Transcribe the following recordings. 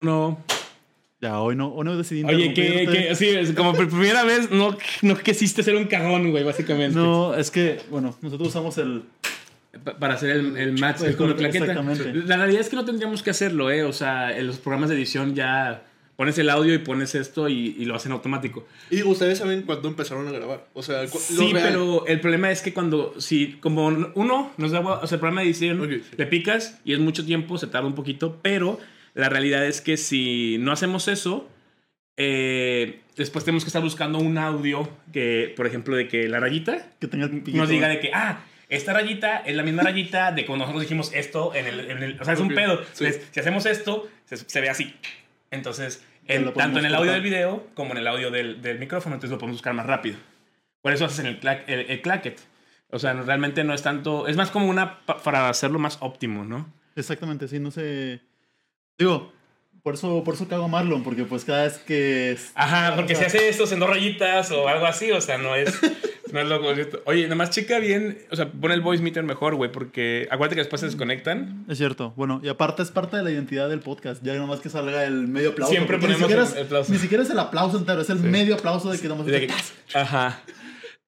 No. Ya, hoy no, hoy no decidí Oye, que, que sí, es como por primera vez no, no quisiste ser un cagón, güey, básicamente. No, es que, bueno, nosotros usamos el... Pa- Para hacer el, el match El con la corte, claqueta. exactamente. La realidad es que no tendríamos que hacerlo, ¿eh? O sea, en los programas de edición ya pones el audio y pones esto y, y lo hacen automático. Y ustedes saben cuándo empezaron a grabar. O sea, Sí, pero el problema es que cuando, si, como uno nos da, o sea, el programa de edición, Ok, sí. le picas y es mucho tiempo, se tarda un poquito, pero la realidad es que si no hacemos eso, eh, después tenemos que estar buscando un audio que, por ejemplo, de que la rayita Que tenga nos diga de que, ah, esta rayita es la misma rayita de cuando nosotros dijimos esto en el, en el- o sea, es un pedo. sí. Entonces, si hacemos esto, se, se ve así. Entonces, en- tanto en el audio cortar. del video como en el audio del, del micrófono, entonces lo podemos buscar más rápido. Por eso haces el, clac- el, el clacket. O sea, no- realmente no es tanto, es más como una pa- para hacerlo más óptimo, ¿no? Exactamente, sí, no sé... Digo, por eso, por eso cago a Marlon, porque pues cada vez que... es- Ajá, porque si hace esto en dos rayitas o algo así, o sea, no es, no es lo correcto. Oye, nada más checa bien, o sea, pon el voice meter mejor, güey, porque acuérdate que después se desconectan. Es cierto, bueno, y aparte es parte de la identidad del podcast, ya nomás que salga el medio aplauso. Siempre ponemos ni siquiera, el- es, el aplauso. ni siquiera es el aplauso entero, es el medio aplauso de que damos... De que- Ajá.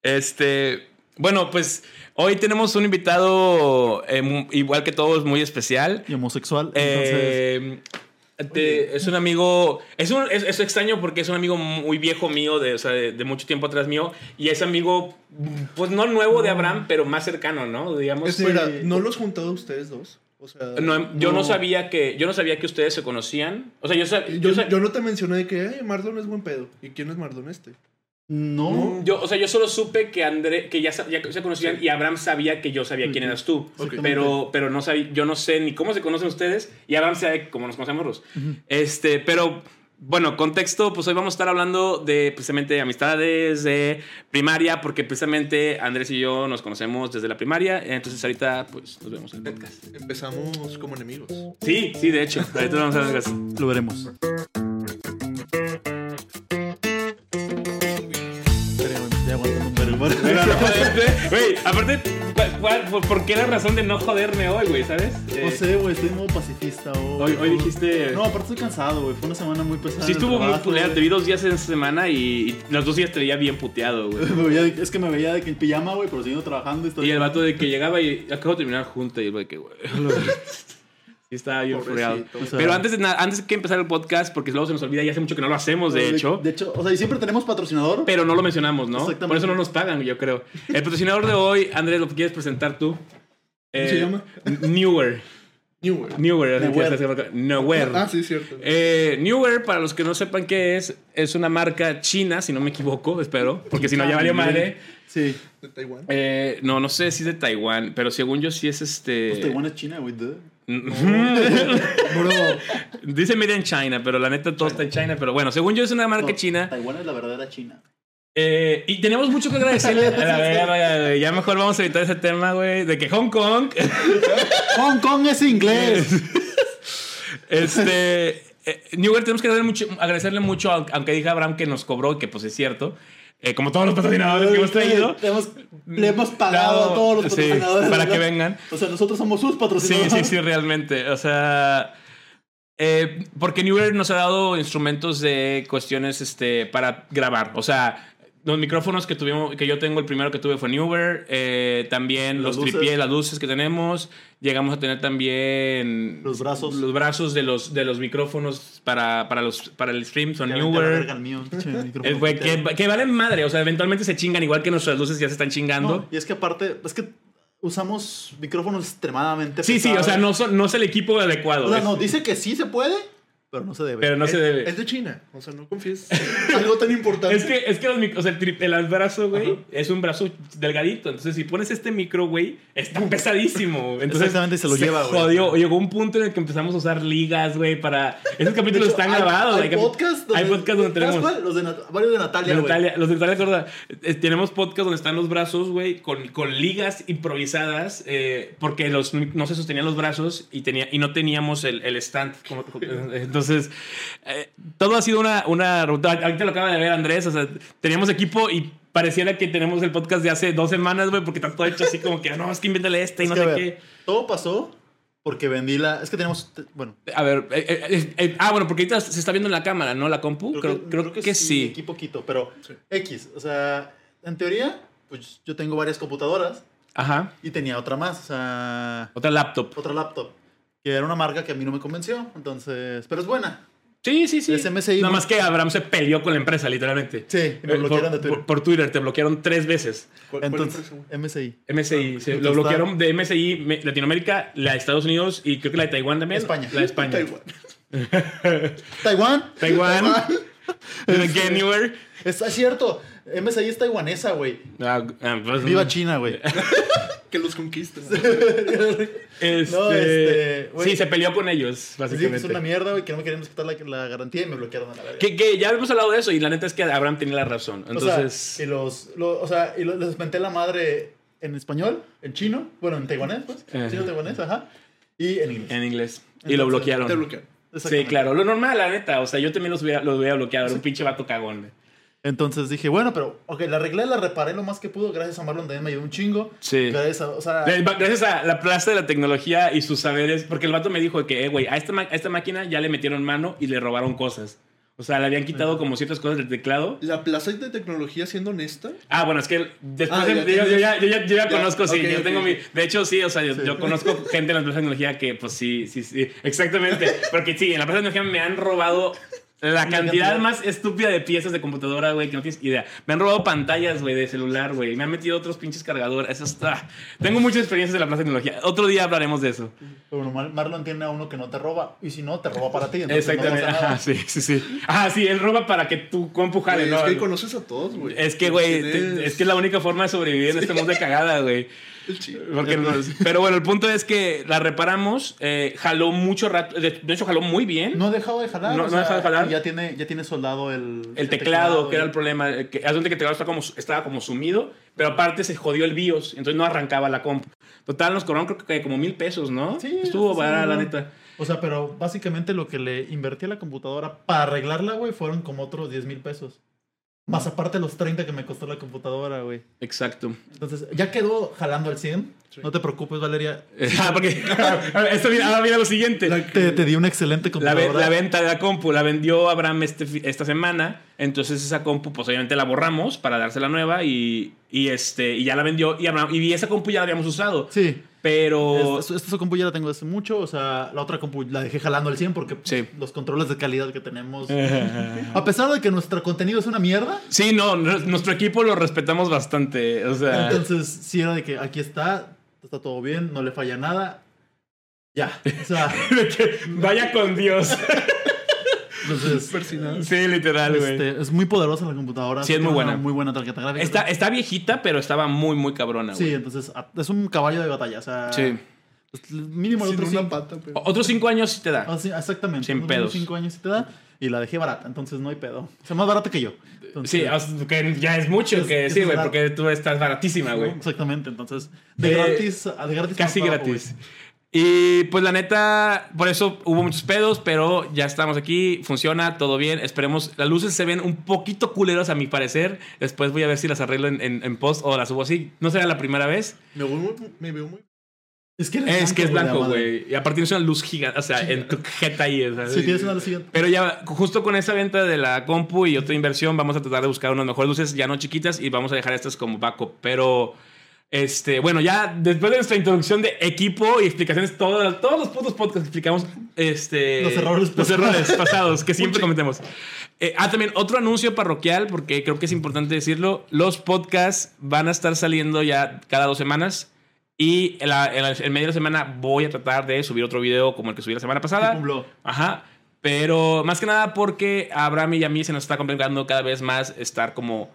Este. Bueno, pues hoy tenemos un invitado eh, mu- igual que todos, muy especial. Y homosexual, entonces... Eh, te- es un amigo. Es, un, es, es extraño porque es un amigo muy viejo mío, de, o sea, de, de mucho tiempo atrás mío. Y es amigo, pues no nuevo de Abraham, pero más cercano, ¿no? Digamos. Espera, ¿no los juntado ustedes dos? O sea, No, yo no. no. sabía que yo no sabía que ustedes se conocían. O sea, yo, sab- yo, yo, sab- yo no te mencioné de que, ay, Mardon es buen pedo. ¿Y quién es Mardon este? No, Yo, o sea, yo solo supe que André, que ya, se conocían y Abraham sabía que yo sabía quién eras tú. Pero, pero no sabía, yo no sé ni cómo se conocen ustedes y Abraham sabe cómo nos conocemos los. Este, pero bueno, contexto, pues hoy vamos a estar hablando de precisamente amistades de primaria, porque precisamente Andrés y yo nos conocemos desde la primaria. Entonces ahorita, pues nos vemos en el podcast. Empezamos como enemigos. Sí, sí, de hecho. Ahorita vamos a ver. lo veremos. Pero no Güey, aparte, ¿cuál- cuál- por, qué la razón de no joderme hoy, güey, sabes? No Eh, sé, güey, estoy en modo pacifista hoy. Hoy, hoy dijiste. No, aparte estoy cansado, güey. Fue una semana muy pesada. Sí, estuvo muy puteado. Te vi dos días en esa semana y, y los dos días te veía bien puteado, güey. Es que me veía de que en pijama, güey, pero siguiendo trabajando. Estoy... Y el vato de que llegaba y acabo de terminar junta y el güey que, güey. Sí, estaba bien fureado. Pobrecito. O sea, Pero antes de, antes de que empezar el podcast, porque luego se nos olvida y hace mucho que no lo hacemos, de hecho. De hecho, o sea, y siempre tenemos patrocinador. Pero no lo mencionamos, ¿no? Exactamente. Por eso no nos pagan, yo creo. El patrocinador de hoy, Andrés, ¿lo quieres presentar tú? ¿Cómo se llama? Newer. Newer. estás haciendo- Newer. Ah, sí, cierto. Eh, Newer, para los que no sepan qué es, es una marca china, si no me equivoco, espero, porque si no ya valió madre. Sí. de Taiwán. Eh, no, no sé si es de Taiwán, pero según yo sí es este. Pues Taiwán es China, güey. duh. Bro, Dice Made in China, pero la neta todo está en China. Pero bueno, según yo es una marca No, china. Taiwán es la verdadera China. Eh, y tenemos mucho que agradecerle. A la verga. Ya mejor vamos a evitar ese tema, güey. De que Hong Kong. Hong Kong es inglés. este. eh, Newer, tenemos que agradecerle mucho, agradecerle mucho, aunque dije Abraham que nos cobró, que pues es cierto. eh, como todos los patrocinadores que hemos traído. Le hemos, le hemos pagado a todos los Sí, patrocinadores. para ¿verdad? que vengan. O sea, nosotros somos sus Sí, patrocinadores. sí, sí, realmente. O sea. eh, porque Newer nos ha dado instrumentos de cuestiones este, para grabar. O sea, los micrófonos que tuvimos, que yo tengo, el primero que tuve fue Newer. eh, también Las los luces. tripiés, las luces que tenemos. Llegamos a tener también Los brazos. los brazos de los, de los micrófonos para, para, los, para el stream son Newer. el Eh, que, que valen madre. O sea, eventualmente se chingan, igual que nuestras luces ya se están chingando. No, y es que aparte, es que usamos micrófonos extremadamente sí, sí, o sea, no, son, no es el equipo adecuado. O sea, no, dice que sí se puede, pero no se debe. pero no se debe. es de China. O sea, no confíes. Algo tan importante. Es que, es que los mic- o sea, el, tri- el brazo, güey, es un brazo delgadito. Entonces, si pones este micro, güey, está pesadísimo. Entonces, Exactamente, se lo lleva, güey. Jodió. Llegó un punto en el que empezamos a usar ligas, güey, para. Esos capítulos hecho, están hay- grabados. Hay, capi- podcast donde, Hay podcast donde ¿sabes tenemos. cuál? Los de Nat- varios de Natalia, de güey. Natalia, los de Natalia Corda. Eh, tenemos podcast donde están los brazos, güey, con, con ligas improvisadas, eh, porque los, no se sostenían los brazos y, tenía, y no teníamos el, el stand. como- entonces, eh, todo ha sido una, una ruta. Ahorita lo acaba de ver Andrés, o sea, teníamos equipo y pareciera que tenemos el podcast de hace dos semanas, güey, porque está todo hecho así como que, no, es que invéntale este y Es no que, sé ver, qué. Todo pasó Porque vendí la. Es que tenemos. Bueno. A ver, eh, eh, eh, ah, bueno, porque ahorita se está viendo en la cámara, ¿no? La compu. Creo, creo, que, sí. Aquí poquito, pero X. O sea, en teoría, pues yo tengo varias computadoras. Ajá. Y tenía otra más, o sea. Otra laptop. Otra laptop. Que era una marca que a mí no me convenció. Entonces. Pero es buena. Sí, sí, sí. Es MSI. Nada más que Abraham se peleó con la empresa, literalmente. Sí, me bloquearon por, de Twitter. Por, por, Twitter, te bloquearon tres veces. ¿Cuál, Entonces, cuál MSI. MSI, sí, lo bloquearon de MSI Latinoamérica, la de Estados Unidos y creo que la de Taiwán también. España. La de España. Taiwán. Taiwán. Taiwán. Get anywhere. Está cierto. MSI es taiwanesa, güey. Ah, ah, pues, Viva China, güey. Que los conquistan. Este, No, este, güey. sí, se peleó con ellos, básicamente. es una mierda, güey, que no me querían respetar la, la garantía y me bloquearon a la verga. que, que ya hemos hablado de eso y la neta es que Abraham tenía la razón. Entonces, O sea, y los, lo- o sea, y les menté la madre en español, en chino, bueno, en taiwanés, pues. Chino taiwanés, ajá. Y en inglés. en inglés. y lo bloquearon. Te bloquean. Sí, claro. Lo normal, la neta. O sea, yo también los hubiera, los hubiera bloqueado. Era un pinche vato cagón. Entonces dije, bueno, pero, ok, la arreglé, la reparé lo más que pudo. Gracias a Marlon también me ayudó un chingo. Sí. Gracias a, o sea, Eh, Gracias a la plaza de la tecnología y sus saberes, porque el vato me dijo que, eh, güey, a, esta a esta máquina ya le metieron mano y le robaron cosas. O sea, le habían quitado como ciertas cosas del teclado. La plaza de tecnología siendo honesta. Ah, bueno, es que después Ah, de- yo, ya, yo ya- yo ya ya, conozco, sí, yo tengo mi... De hecho, sí, o sea, yo, yo conozco gente en la plaza de tecnología que, pues sí, sí, sí, exactamente. Porque sí, en la plaza de tecnología me han robado la cantidad más estúpida de piezas de computadora, güey, que no tienes idea. Me han robado pantallas, güey, de celular, güey. Me han metido otros pinches cargadores. Eso está... Tengo muchas experiencias de la plaza de tecnología. Otro día hablaremos de eso. pero Marlon tiene a uno que no te roba. Y si no, te roba para ti. no Exactamente. Ajá, sí, sí, sí. Ah, sí, él roba para que tu compu jale, ¿no? es que conoces a todos, güey. Es que, güey, es que es la única forma de sobrevivir en este mundo de cagada, güey. Porque pero bueno, el punto es que la reparamos, eh, jaló mucho rato, de, de hecho jaló muy bien. No ha dejado de jalar. No- no sea, dejado de jalar. Ya tiene, ya tiene soldado el, el teclado, que era el problema, eh, que, el teclado estaba como, estaba como sumido, pero aparte se jodió el BIOS, entonces no arrancaba la compu. Total, nos cobraron creo que como mil pesos, ¿no? Sí, Estuvo sí, barata, la neta. O sea, pero básicamente lo que le invertí a la computadora para arreglarla, güey, fueron como otros 10 mil pesos. Más aparte los 30 que me costó la computadora, güey. Exacto. Entonces, ya quedó jalando al 100. No te preocupes, Valeria. Ah, porque esto viene, ahora viene lo siguiente. Te, te di una excelente La, computadora. la venta de la compu la vendió Abraham este, esta semana. Entonces esa compu, pues obviamente la borramos para dársela nueva y, y, este, y ya la vendió. Y, Abraham, y esa compu ya la habíamos usado. Sí. Pero... Esta, esta compu ya la tengo hace mucho. O sea, la otra compu la dejé jalando al 100 porque pues, Sí. los controles de calidad que tenemos. A pesar de que nuestro contenido es una mierda. Sí, no, no, nuestro equipo lo respetamos bastante. O sea, Entonces, sí era de que aquí está, está todo bien, no le falla nada. Ya. O sea, de que vaya con Dios. entonces. Sí, literal, güey. Este, es muy poderosa la computadora. Sí, es muy buena. Una muy buena tarjeta gráfica. Está, está viejita, pero estaba muy, muy cabrona, güey. Sí, entonces es un caballo de batalla. O sea, Sí. pues, mínimo el Sin otro una cinco- pata, pero. Otros cinco años sí te da. Ah, sí, exactamente. Sin pedos. cinco años y te da. Y la dejé barata, entonces no hay pedo. O sea, más barata que yo. Entonces, Sí, que ya es mucho Es- que sí, güey, porque tú estás baratísima, güey. Exactamente, entonces. De Eh, gratis, a- de gratis. Casi trabajo, gratis. Y pues la neta, por eso hubo muchos pedos, pero ya estamos aquí, funciona, todo bien. Esperemos, las luces se ven un poquito culeros a mi parecer. Después voy a ver si las arreglo en, en- en post o las subo así. No será la primera vez. Me, veo muy, me veo muy. Es que, Es que es blanco, güey. Y aparte tienes una luz gigante, o sea, en tu jeta ahí. o sea, Si tienes una siguiente. Pero ya, justo con esa venta de la compu y otra inversión, vamos a tratar de buscar unas mejores luces, ya no chiquitas, y vamos a dejar estas como backup. Pero, este, bueno, ya después de nuestra introducción de equipo y explicaciones, todos, todos los putos podcasts explicamos este, Los errores los pasados. errores pasados que siempre cometemos. Eh, ah, también otro anuncio parroquial, porque creo que es importante decirlo. Los podcasts van a estar saliendo ya cada dos semanas. Y en, la- en la- en medio de la semana voy a tratar de subir otro video como el que subí la semana pasada. Un blog. Ajá. Pero más que nada porque a Abraham y a mí se nos está complicando cada vez más estar como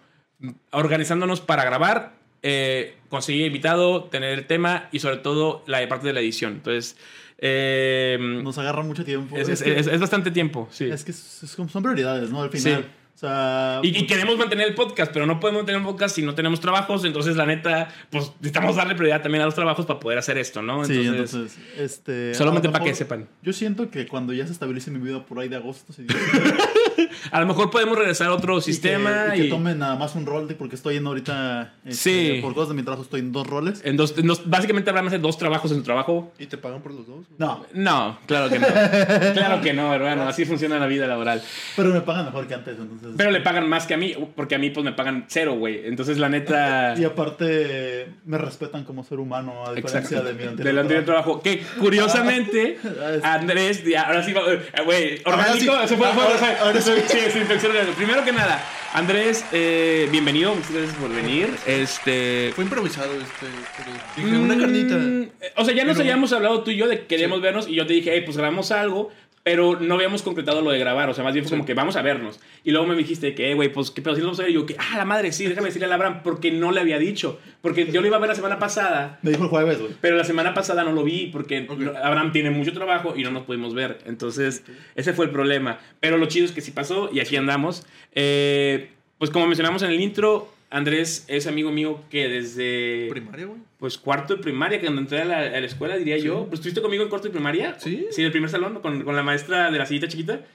organizándonos para grabar, eh, conseguir invitado, tener el tema y sobre todo la parte de la edición. Entonces, eh, Nos agarra mucho tiempo. es, Es es- que- es- es bastante tiempo, sí. Es que son prioridades, ¿no? Al final. Sí. O O sea, Y, y queremos mantener el podcast, pero no podemos mantener un podcast si no tenemos trabajos. Entonces, la neta, pues necesitamos darle prioridad también a los trabajos para poder hacer esto, ¿no? sí, Entonces, entonces, este... solamente para que sepan. Yo siento que cuando ya se estabilice mi vida por ahí de agosto, si Dios A lo mejor podemos regresar a otro sistema y que, y que y. tome nada más un rol, de, porque estoy en ahorita, este, Sí. por cosas de mi trabajo estoy en dos roles. En dos, en dos- básicamente habrán hacer dos trabajos en su trabajo. ¿Y te pagan por los dos? No, No, claro que no. claro que no, hermano. Así funciona la vida laboral. pero me pagan mejor que antes, entonces... Pero le pagan más que a mí, porque a mí pues me pagan cero, güey. Entonces, la neta... Y aparte me respetan como ser humano, a diferencia Exacto. de mi anterior trabajo. Que curiosamente, Ah, Andrés, ya, ahora sí, va- eh, güey, Ahora orgánico. sí. Eso fue, fue- Primero que nada, Andrés, eh, bienvenido, muchas gracias por venir. Este. Fue improvisado este. pero Dije, una carnita. Mm, O sea, ya nos Pero- habíamos hablado tú y yo de que queríamos vernos y yo te dije, hey, pues grabamos algo, pero no habíamos concretado lo de grabar. O sea, más bien fue como que vamos a vernos. Y luego me dijiste que, "Eh, güey, pues qué pedo, si nos vamos a ver. Y yo, que, ah, la madre, sí, déjame decirle a Abraham, porque no le había dicho. Porque yo lo iba a ver la semana pasada. Me dijo el jueves, güey. Pero la semana pasada no lo vi porque Abraham tiene mucho trabajo y no nos pudimos ver. Entonces, ese fue el problema. Pero lo chido es que sí pasó y aquí andamos. Eh, pues como mencionamos en el intro, Andrés es amigo mío que desde Primaria, güey. Pues cuarto de primaria, cuando entré a la, a la escuela, diría yo. Pues estuviste conmigo en cuarto de primaria. Sí. Sí, en el primer salón, con, con la maestra de la sillita chiquita.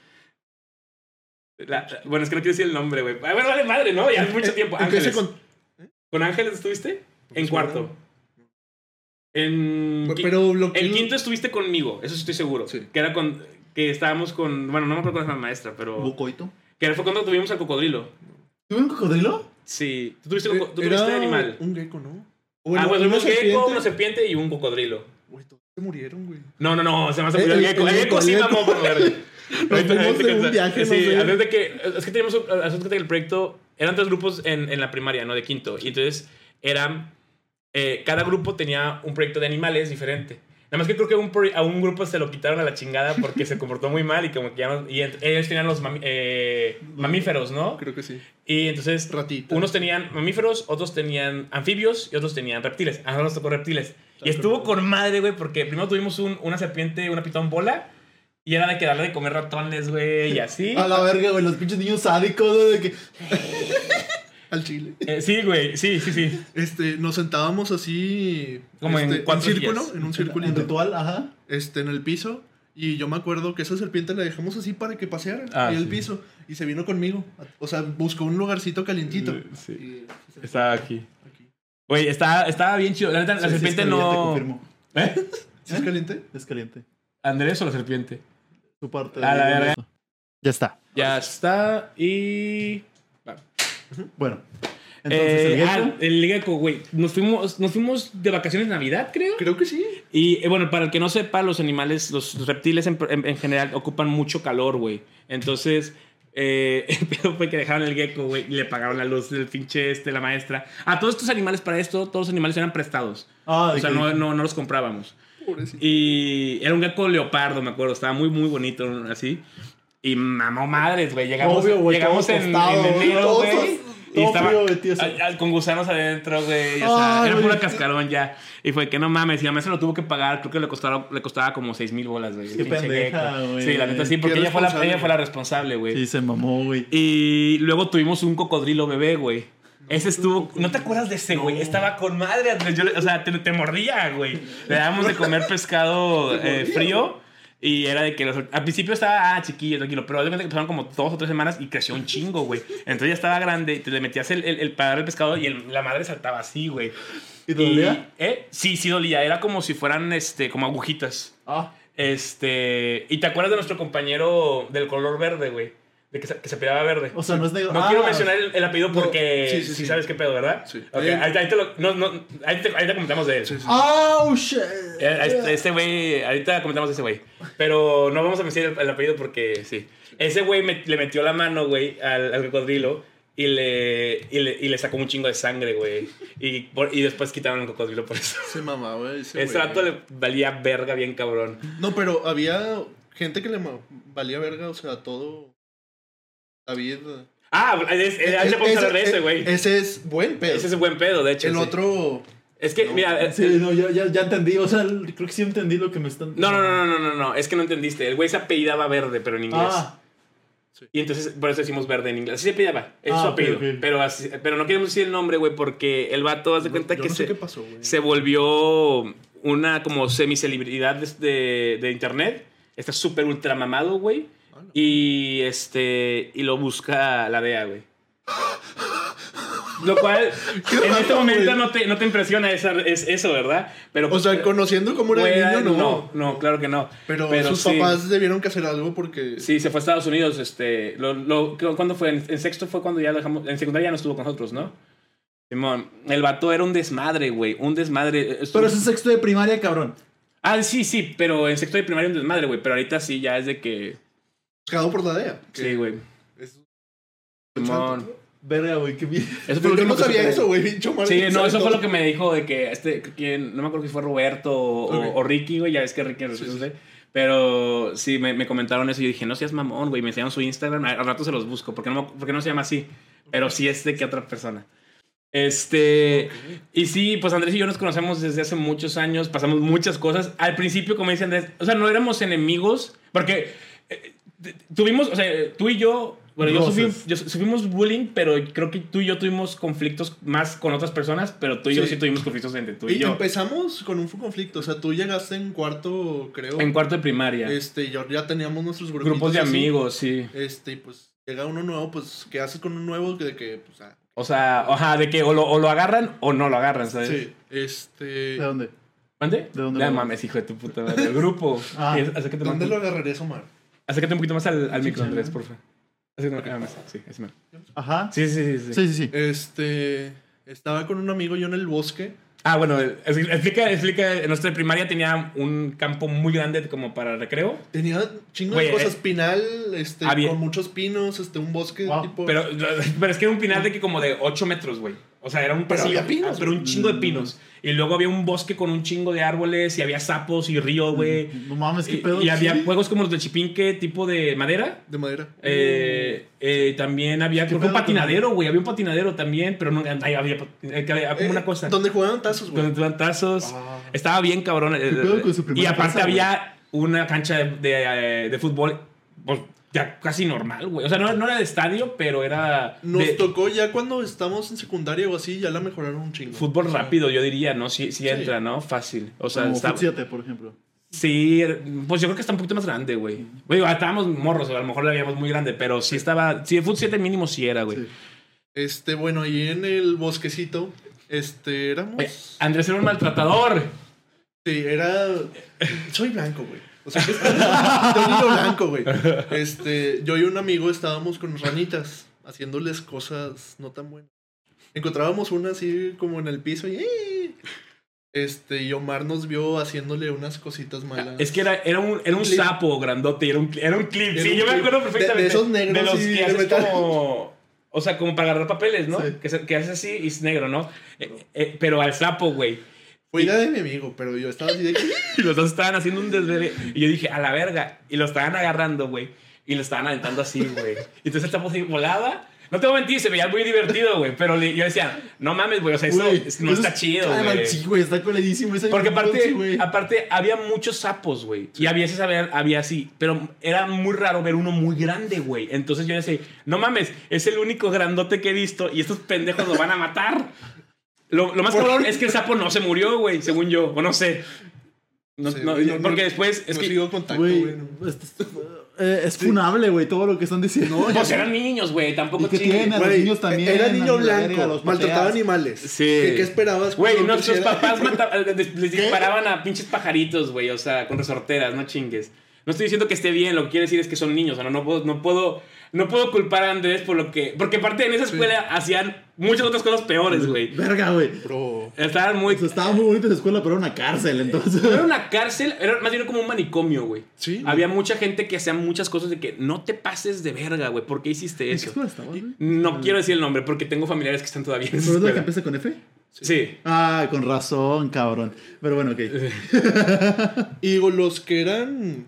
La- la- bueno, es que no quiero decir el nombre, güey. Ah, bueno, vale madre, ¿no? Ya es mucho tiempo. Empieza Ángeles. con. ¿Con Ángeles estuviste? En Pues, cuarto. En Pero lo que. el quinto estuviste conmigo, eso sí estoy seguro. Sí. Que era con. Que estábamos con. Bueno, no me acuerdo con la maestra, pero. ¿Hubo coito? Que fue cuando tuvimos al cocodrilo. ¿Tuve un cocodrilo? Sí. ¿Tú tuviste, Eh, tú tuviste animal? Un gecko, ¿no? Ah, pues una tuvimos gecko, serpiente. una serpiente y un cocodrilo. Güey, todos se murieron, güey. No, no, no, se me hace El- el, el- gecko. El gecko sí mamó fuimos de un viaje, Sí, antes de que. Es que teníamos. un- antes que el proyecto. Eran tres grupos en, en la primaria, ¿no? De quinto. Y entonces eran. eh, cada grupo tenía un proyecto de animales diferente. Nada más que creo que un a un grupo se lo quitaron a la chingada porque se comportó muy mal y como que ya no. Y ellos tenían los mami- eh, mamíferos, ¿no? Creo que sí. Y entonces. Ratita. Unos tenían mamíferos, otros tenían anfibios y otros tenían reptiles. A nosotros nos tocó reptiles. Y estuvo con madre, güey, porque primero tuvimos un- una serpiente, una pitón bola. Y era de que darle de comer ratones, güey, y así. A la verga, güey, los pinches niños sádicos, güey, de que... Al chile. Eh, sí, güey, sí, sí, sí. Este, nos sentábamos así. Como en este, cuatro círculo, en un En circulito. ritual, ajá. Este, en el piso. Y yo me acuerdo que esa serpiente la dejamos así para que paseara. Ah, en el sí. piso. Y se vino conmigo. O sea, buscó un lugarcito calientito. Sí. Y- Estaba aquí. aquí. Güey, estaba, estaba bien chido. La neta, la Sí, sí, es serpiente caliente, no. confirmo. ¿Eh? ¿Sí es caliente? Es caliente. ¿Andrés o la serpiente? Tu parte. A la verga. Ya está. Ya está. Y. Bueno. Entonces, Eh, el gecko. ah, el gecko, güey. Nos fuimos, nos fuimos de vacaciones de Navidad, creo. Creo que sí. Y eh, bueno, para el que no sepa, los animales, los reptiles en, en- en general ocupan mucho calor, güey. Entonces, eh, el pedo fue que dejaron el gecko, güey, y le pagaron la luz del pinche este, la maestra. A todos estos animales, para esto, todos los animales eran prestados. Ah, o sea, no, no, no los comprábamos. Pobrecito. Y era un gecko leopardo, me acuerdo. Estaba muy, muy bonito, así. Y mamó madres, güey. Llegamos, Obvio, güey, llegamos en, tostado, en enero, güey. Y estaba frío, al- con gusanos adentro, güey. O sea, Ay, era pura cascarón ya. Y fue que no mames. Y la maestra lo tuvo que pagar. Creo que le costaba, le costaba como 6 mil bolas, güey. Qué pendeja. Sí, la neta sí, porque ella fue, la, responsable. ella fue la responsable, güey. Sí, se mamó, güey. Y luego tuvimos un cocodrilo bebé, güey. Ese estuvo. ¿No te acuerdas de ese, güey? Estaba con madre. Yo o sea, te, te mordía, güey. Le dábamos de comer pescado eh, frío. Y era de que los- al principio estaba ah, chiquillo, tranquilo. Pero de que pasaron como dos o tres semanas y creció un chingo, güey. Entonces ya estaba grande. Te le metías el, el, el para dar el pescado y el- la madre saltaba así, güey. ¿Y dolía? ¿eh? Sí, sí dolía. Era como si fueran este, como agujitas. Ah. Este. ¿Y te acuerdas de nuestro compañero del color verde, güey? De que se, que se verde. O sea, no es negro. No Ah, quiero mencionar el, el apellido No, porque sí, sí, sí, sí. sabes qué pedo, ¿verdad? Sí. Ok, Eh, ahí, ahí te lo, no, no, ahí, te, ahí te comentamos de él. Sí, sí. ¡Oh, shit! Eh, Este este güey, ahorita comentamos de ese güey. Pero no vamos a mencionar el, el apellido porque sí. Ese güey me- le metió la mano, güey, al, al cocodrilo y le, y, le, y le sacó un chingo de sangre, güey. Y, por- y después quitaron el cocodrilo por eso. Se mamaba ese. Ese güey. rato le valía verga bien cabrón. No, pero había gente que le valía verga, o sea, todo. David. Ah, es, es, ahí se hablar de ese- güey. Ese es buen pedo. Ese es buen pedo, de hecho. El sí. otro. Es que, No. mira, el- Sí, no, ya, ya, ya entendí. O sea, el- creo que sí entendí lo que me están. No, no, no, no, no, no, no, es que no entendiste. El güey se apellidaba verde, pero en inglés. Ah, Sí. Y entonces, por eso decimos verde en inglés. Así se pillaba, es Ah, su apellido. Pero, así- pero no queremos decir el nombre, güey, porque el vato, haz de cuenta Yo que no se, sé qué pasó, güey. se volvió una como semicelebridad de, de, de internet. Está súper ultra mamado, güey. No. Y este. Y lo busca la DEA, güey. Lo cual, en este momento no te, no te impresiona esa, es, eso, ¿verdad? Pero, O sea, conociendo cómo era el niño, no. no. No, claro que no. Pero, sus sí. papás debieron que hacer algo porque. Sí, se fue a Estados Unidos. Este, lo, lo, ¿Cuándo fue? En, en sexto fue cuando ya lo dejamos. En secundaria ya no estuvo con nosotros, ¿no? Simón, el vato era un desmadre, güey. Un desmadre. Estuvo- Pero es sexto de primaria, cabrón. Ah, sí, sí, pero en sexto de primaria un desmadre, güey. Pero ahorita sí, ya es de que. Buscado por la DEA. que Sí, güey. es- Simón. Verga, güey, qué bien. Eso fue Yo lo no que sabía supe. eso, güey. Pincho madre, Sí, ¿sabes no, eso fue lo que me dijo de que este, ¿quién? no me acuerdo si fue Roberto o, Ok. o Ricky, güey, ya ves que Ricky, no Sí, sí. sé. Pero sí, me, me comentaron eso y yo dije, no seas mamón, güey, me enseñaron su Instagram, al rato se los busco, porque no, porque no se llama así, pero sí es de que otra persona. Este, y sí, pues Andrés y yo nos conocemos desde hace muchos años, pasamos muchas cosas. Al principio, como dice Andrés, o sea, no éramos enemigos, porque tuvimos, o sea, tú y yo, bueno, yo, sufrí- yo sufrimos bullying, pero creo que tú y yo tuvimos conflictos más con otras personas, pero tú y yo Sí. tuvimos conflictos entre tú y, Y yo. empezamos con un conflicto. O sea, tú llegaste en cuarto, creo. En cuarto de primaria. Este, y ya, ya teníamos nuestros Grupos de así. amigos, sí. Este, y pues llega uno nuevo, pues, ¿qué haces con un nuevo? De que, pues, ah, O sea, ajá, de que o lo, o lo agarran o no lo agarran, ¿sabes? sí. Este. ¿De dónde? ¿Mande? ¿De dónde No lo mames, hijo de tu puta madre. El grupo. Ah. ¿Dónde lo agarrarías, Omar? Acércate un poquito más al, al Sí, micro, Andrés, por favor. Acércate ah, más. Sí, ese. Ajá. sí, sí, sí, sí. Sí, sí, sí. Este. Estaba con un amigo yo en el bosque. Ah, bueno, explica, explica. En nuestra primaria tenía un campo muy grande como para recreo. Tenía chingo Güey, de cosas. eh, Pinal, este, había- con muchos pinos, este, un bosque Wow. tipo. Pero, pero es que era un pinar de que como de 8 metros, güey. O sea, era un Pero pasillo, había pinos, pero un chingo de pinos. Y luego había un bosque con un chingo de árboles y había sapos y río, güey. No mames, qué pedo. y había Sí. juegos como los de Chipinque, tipo de madera. de madera. Eh, eh, también había creo un patinadero, güey. Había un patinadero también, pero no ahí había, eh, había como Eh, una cosa. Donde jugaban tazos, güey. Con tazos. Ah. Estaba bien cabrón. pedo con su y aparte casa, había una cancha de, de, de fútbol pues, ya casi normal, güey. O sea, no, no era de estadio, pero era Nos de tocó ya cuando estamos en secundaria o así, ya la mejoraron un chingo. fútbol O sea, rápido, yo diría, ¿no? Sí, sí Sí. entra, ¿no? Fácil. O sea, Como está- Foot 7, por ejemplo. Sí, pues yo creo que está un poquito más grande, güey. Digo, estábamos morros, a lo mejor la veíamos muy grande, pero sí estaba. Sí, el Foot 7 mínimo sí era, güey. Sí. Este, bueno, ahí en el bosquecito, este, éramos... Oye, Andrés era un maltratador. Sí, era... Soy blanco, güey. O sea, que soy niño blanco, güey. Este, yo y un amigo estábamos con ranitas, haciéndoles cosas no tan buenas. Encontrábamos una así como en el piso y... ¡eh! Este, y Omar nos vio haciéndole unas cositas malas. Es que era, era un, era un Clip. sapo grandote, era un, era un clip. Era sí, un yo me acuerdo De- de perfectamente. esos negros, De los sí, que de haces metal. como. O sea, como para agarrar papeles, ¿no? Sí. Que, que haces así y es negro, ¿no? Eh, eh, pero al sapo, güey. Fue idea de mi amigo, pero yo estaba así de que... Y los dos estaban haciendo un desvele. Y yo dije, a la verga. Y lo estaban agarrando, güey. Y lo estaban aventando así, güey. Y entonces el sapo así volaba. No te voy a mentir, se veía muy divertido, güey. Pero le- yo decía, no mames, güey. O sea, eso Güey, no está es- chido, Ah, güey. Sí, güey, está coledísimo ese Porque aparte, sí, güey. aparte había muchos sapos, güey. Y a veces había, había así. Pero era muy raro ver uno muy grande, güey. Entonces yo decía, no mames, es el único grandote que he visto y estos pendejos lo van a matar. Lo, lo más ¿Por cabrón es que el sapo no se murió, güey, según yo. O no sé. No- Sí, no, güey, no- porque después es no que... sigo contacto, Güey, güey. no. es, eh, es funable, güey, todo lo que están diciendo. Pues eran niños, güey. Tampoco ¿Y qué chinguen. tiene? A los Güey, niños también, Era niño blanco, los maltrataba animales. Sí. ¿Qué, qué esperabas? Güey, cuando nuestros papás les, les disparaban a pinches pajaritos, güey, o sea, con resorteras, no chingues. No estoy diciendo que esté bien, lo que quiero decir es que son niños, o sea, no, no puedo, no puedo, no puedo culpar a Andrés por lo que, porque aparte en esa escuela hacían muchas otras cosas peores, güey. Verga, güey. Bro. Estaban muy, O sea, estaba muy bonita esa escuela, pero era una cárcel, entonces. no era una cárcel, era más bien como un manicomio, güey. Sí. Había mucha gente que hacía muchas cosas de que no te pases de verga, güey, ¿por qué hiciste ¿En qué eso? escuela estabas, güey? No quiero decir el nombre porque tengo familiares que están todavía en esa ¿Pero es la que empieza con F? Sí. Ah, con razón, cabrón. Pero bueno, ok. Y digo, los que eran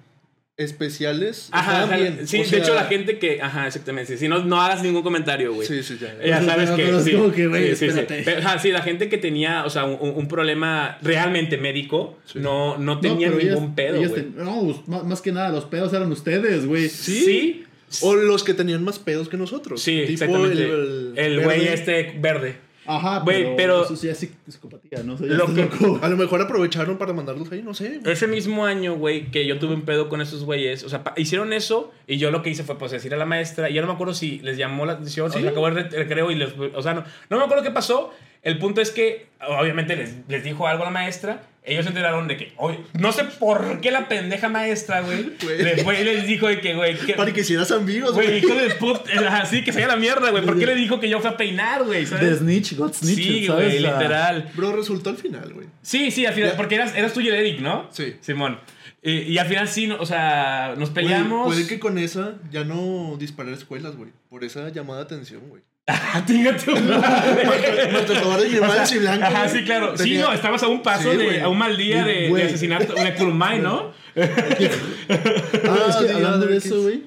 especiales Ajá, estaban ajá, bien. sí, o de sea, hecho la gente que, ajá, exactamente, si no, no hagas ningún comentario, güey. Sí, sí, ya. Ya sabes que. sí, como que, sí, sí, sí. espérate. Pero, ajá, sí, la gente que tenía, o sea, un, un problema realmente médico, Sí. no, no tenía ningún ellas- pedo, ellas güey. ten- No, más, que nada, los pedos eran ustedes, güey. Sí. O los que tenían más pedos que nosotros. Sí, Tipo exactamente. el- El el güey este verde. Ajá, Güey, pero, pero- Eso sí es psic- psicopatía, ¿no? O sea, Lo que- loco. A lo mejor aprovecharon para mandarlos ahí, no sé. güey. Ese mismo año, güey, que yo tuve un pedo con esos güeyes, o sea, pa- hicieron eso y yo lo que hice fue pues decir a la maestra, y ya no me acuerdo si les llamó la atención, ¿Sí? o sea, acabó el re- recreo y les, o sea, no, no me acuerdo qué pasó. El punto es que, obviamente, les, les dijo algo a la maestra. Ellos se enteraron de que, oye, no sé por qué la pendeja maestra, güey, les, fue y les dijo de que, güey, que, Para que hicieras amigos, güey, güey. hijo de puta, así que se vaya la mierda, güey. ¿Por qué le dijo que yo fui a peinar, güey? ¿Sabes? snitch got snitch, Sí, ¿sabes? güey, literal. Bro, resultó al final, güey. Sí, sí, al final, Ya. porque eras, eras tú y el Eric, ¿no? Sí. Simón. Y, y al final sí, no- o sea, nos Güey, peleamos. puede que con esa ya no disparar escuelas, güey. Por esa llamada de atención, güey. Ah, chinga tu animales y blancos. Ajá, güey. sí, claro. Sí, Tenía- no, estabas a un paso Sí, de, a un mal día de, de asesinato, de Kurumai, ¿no? Ah, es que hablando de eso, güey.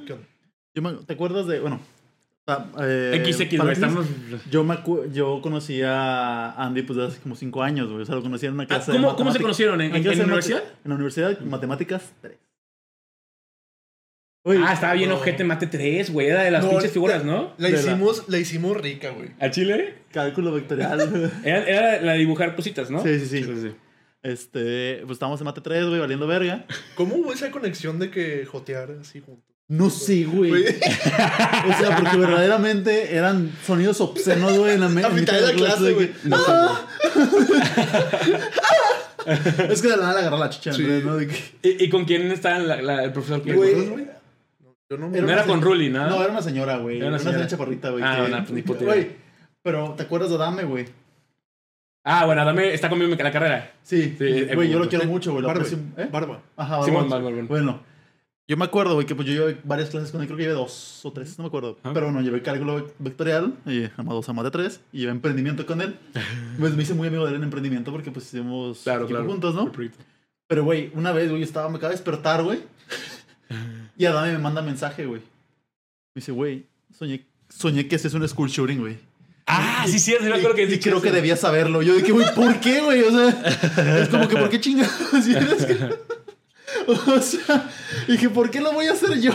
yo me- ¿Te acuerdas de, bueno, ah, eh, XX, güey, estamos... Yo, me acu- yo conocí a Andy pues desde hace como 5 años, güey. O sea, lo conocí en una Ah, clase de ¿Cómo, ¿Cómo se conocieron? ¿En, en, en la universidad? En la universidad, matemáticas 3. Ah, estaba bien no. ojete mate 3, güey. Era de las No, pinches figuras, ¿no? La hicimos, la hicimos rica, güey. ¿A Chile? cálculo vectorial. Era, era la de dibujar cositas, ¿no? sí, sí, sí, Este, pues estábamos en mate 3, güey, valiendo verga. ¿Cómo hubo esa conexión de que jotear así juntos? No sé, güey. O sea, porque verdaderamente eran sonidos obscenos, güey, en la me- A mitad de la clase, güey. que- No. Es que de la nada le agarró la chicha, Sí. ¿no? De que- ¿Y, y con quién está la- la- el profesor? Güey, Yo no No me... Era era una con se- Ruli, ¿no? No, era una señora, güey. Era Era una una señora. señora chaparrita, güey. Ah, una, ni puta. Güey, pero ¿te acuerdas de Dame, güey? Ah, bueno, dame, está conmigo en la carrera. Sí, Sí, güey, yo lo quiero mucho, güey. Barba. ¿eh? Barba. Ajá, Simón, Barbón. Barbón. Bueno, yo me acuerdo, güey, que pues yo llevé varias clases con él, creo que llevé dos o tres, no me acuerdo. Ah. Pero bueno, llevé cálculo vec- vectorial, y amados a más de tres, y llevé emprendimiento con él. Pues me hice muy amigo de él en emprendimiento porque pues hicimos Claro, equipo claro. juntos, ¿no? Pero, güey, una vez, güey, estaba, me acaba de despertar, güey. Y Adame me manda mensaje, güey. Me dice, güey, soñé, soñé que haces un school shooting, güey. Ah, sí, sí, sí, me acuerdo que y creo eso. que debía saberlo. Yo dije, güey, ¿por qué, güey? O sea, es como que, ¿por qué chingados? Y es que- O sea, dije, ¿por qué lo voy a hacer yo?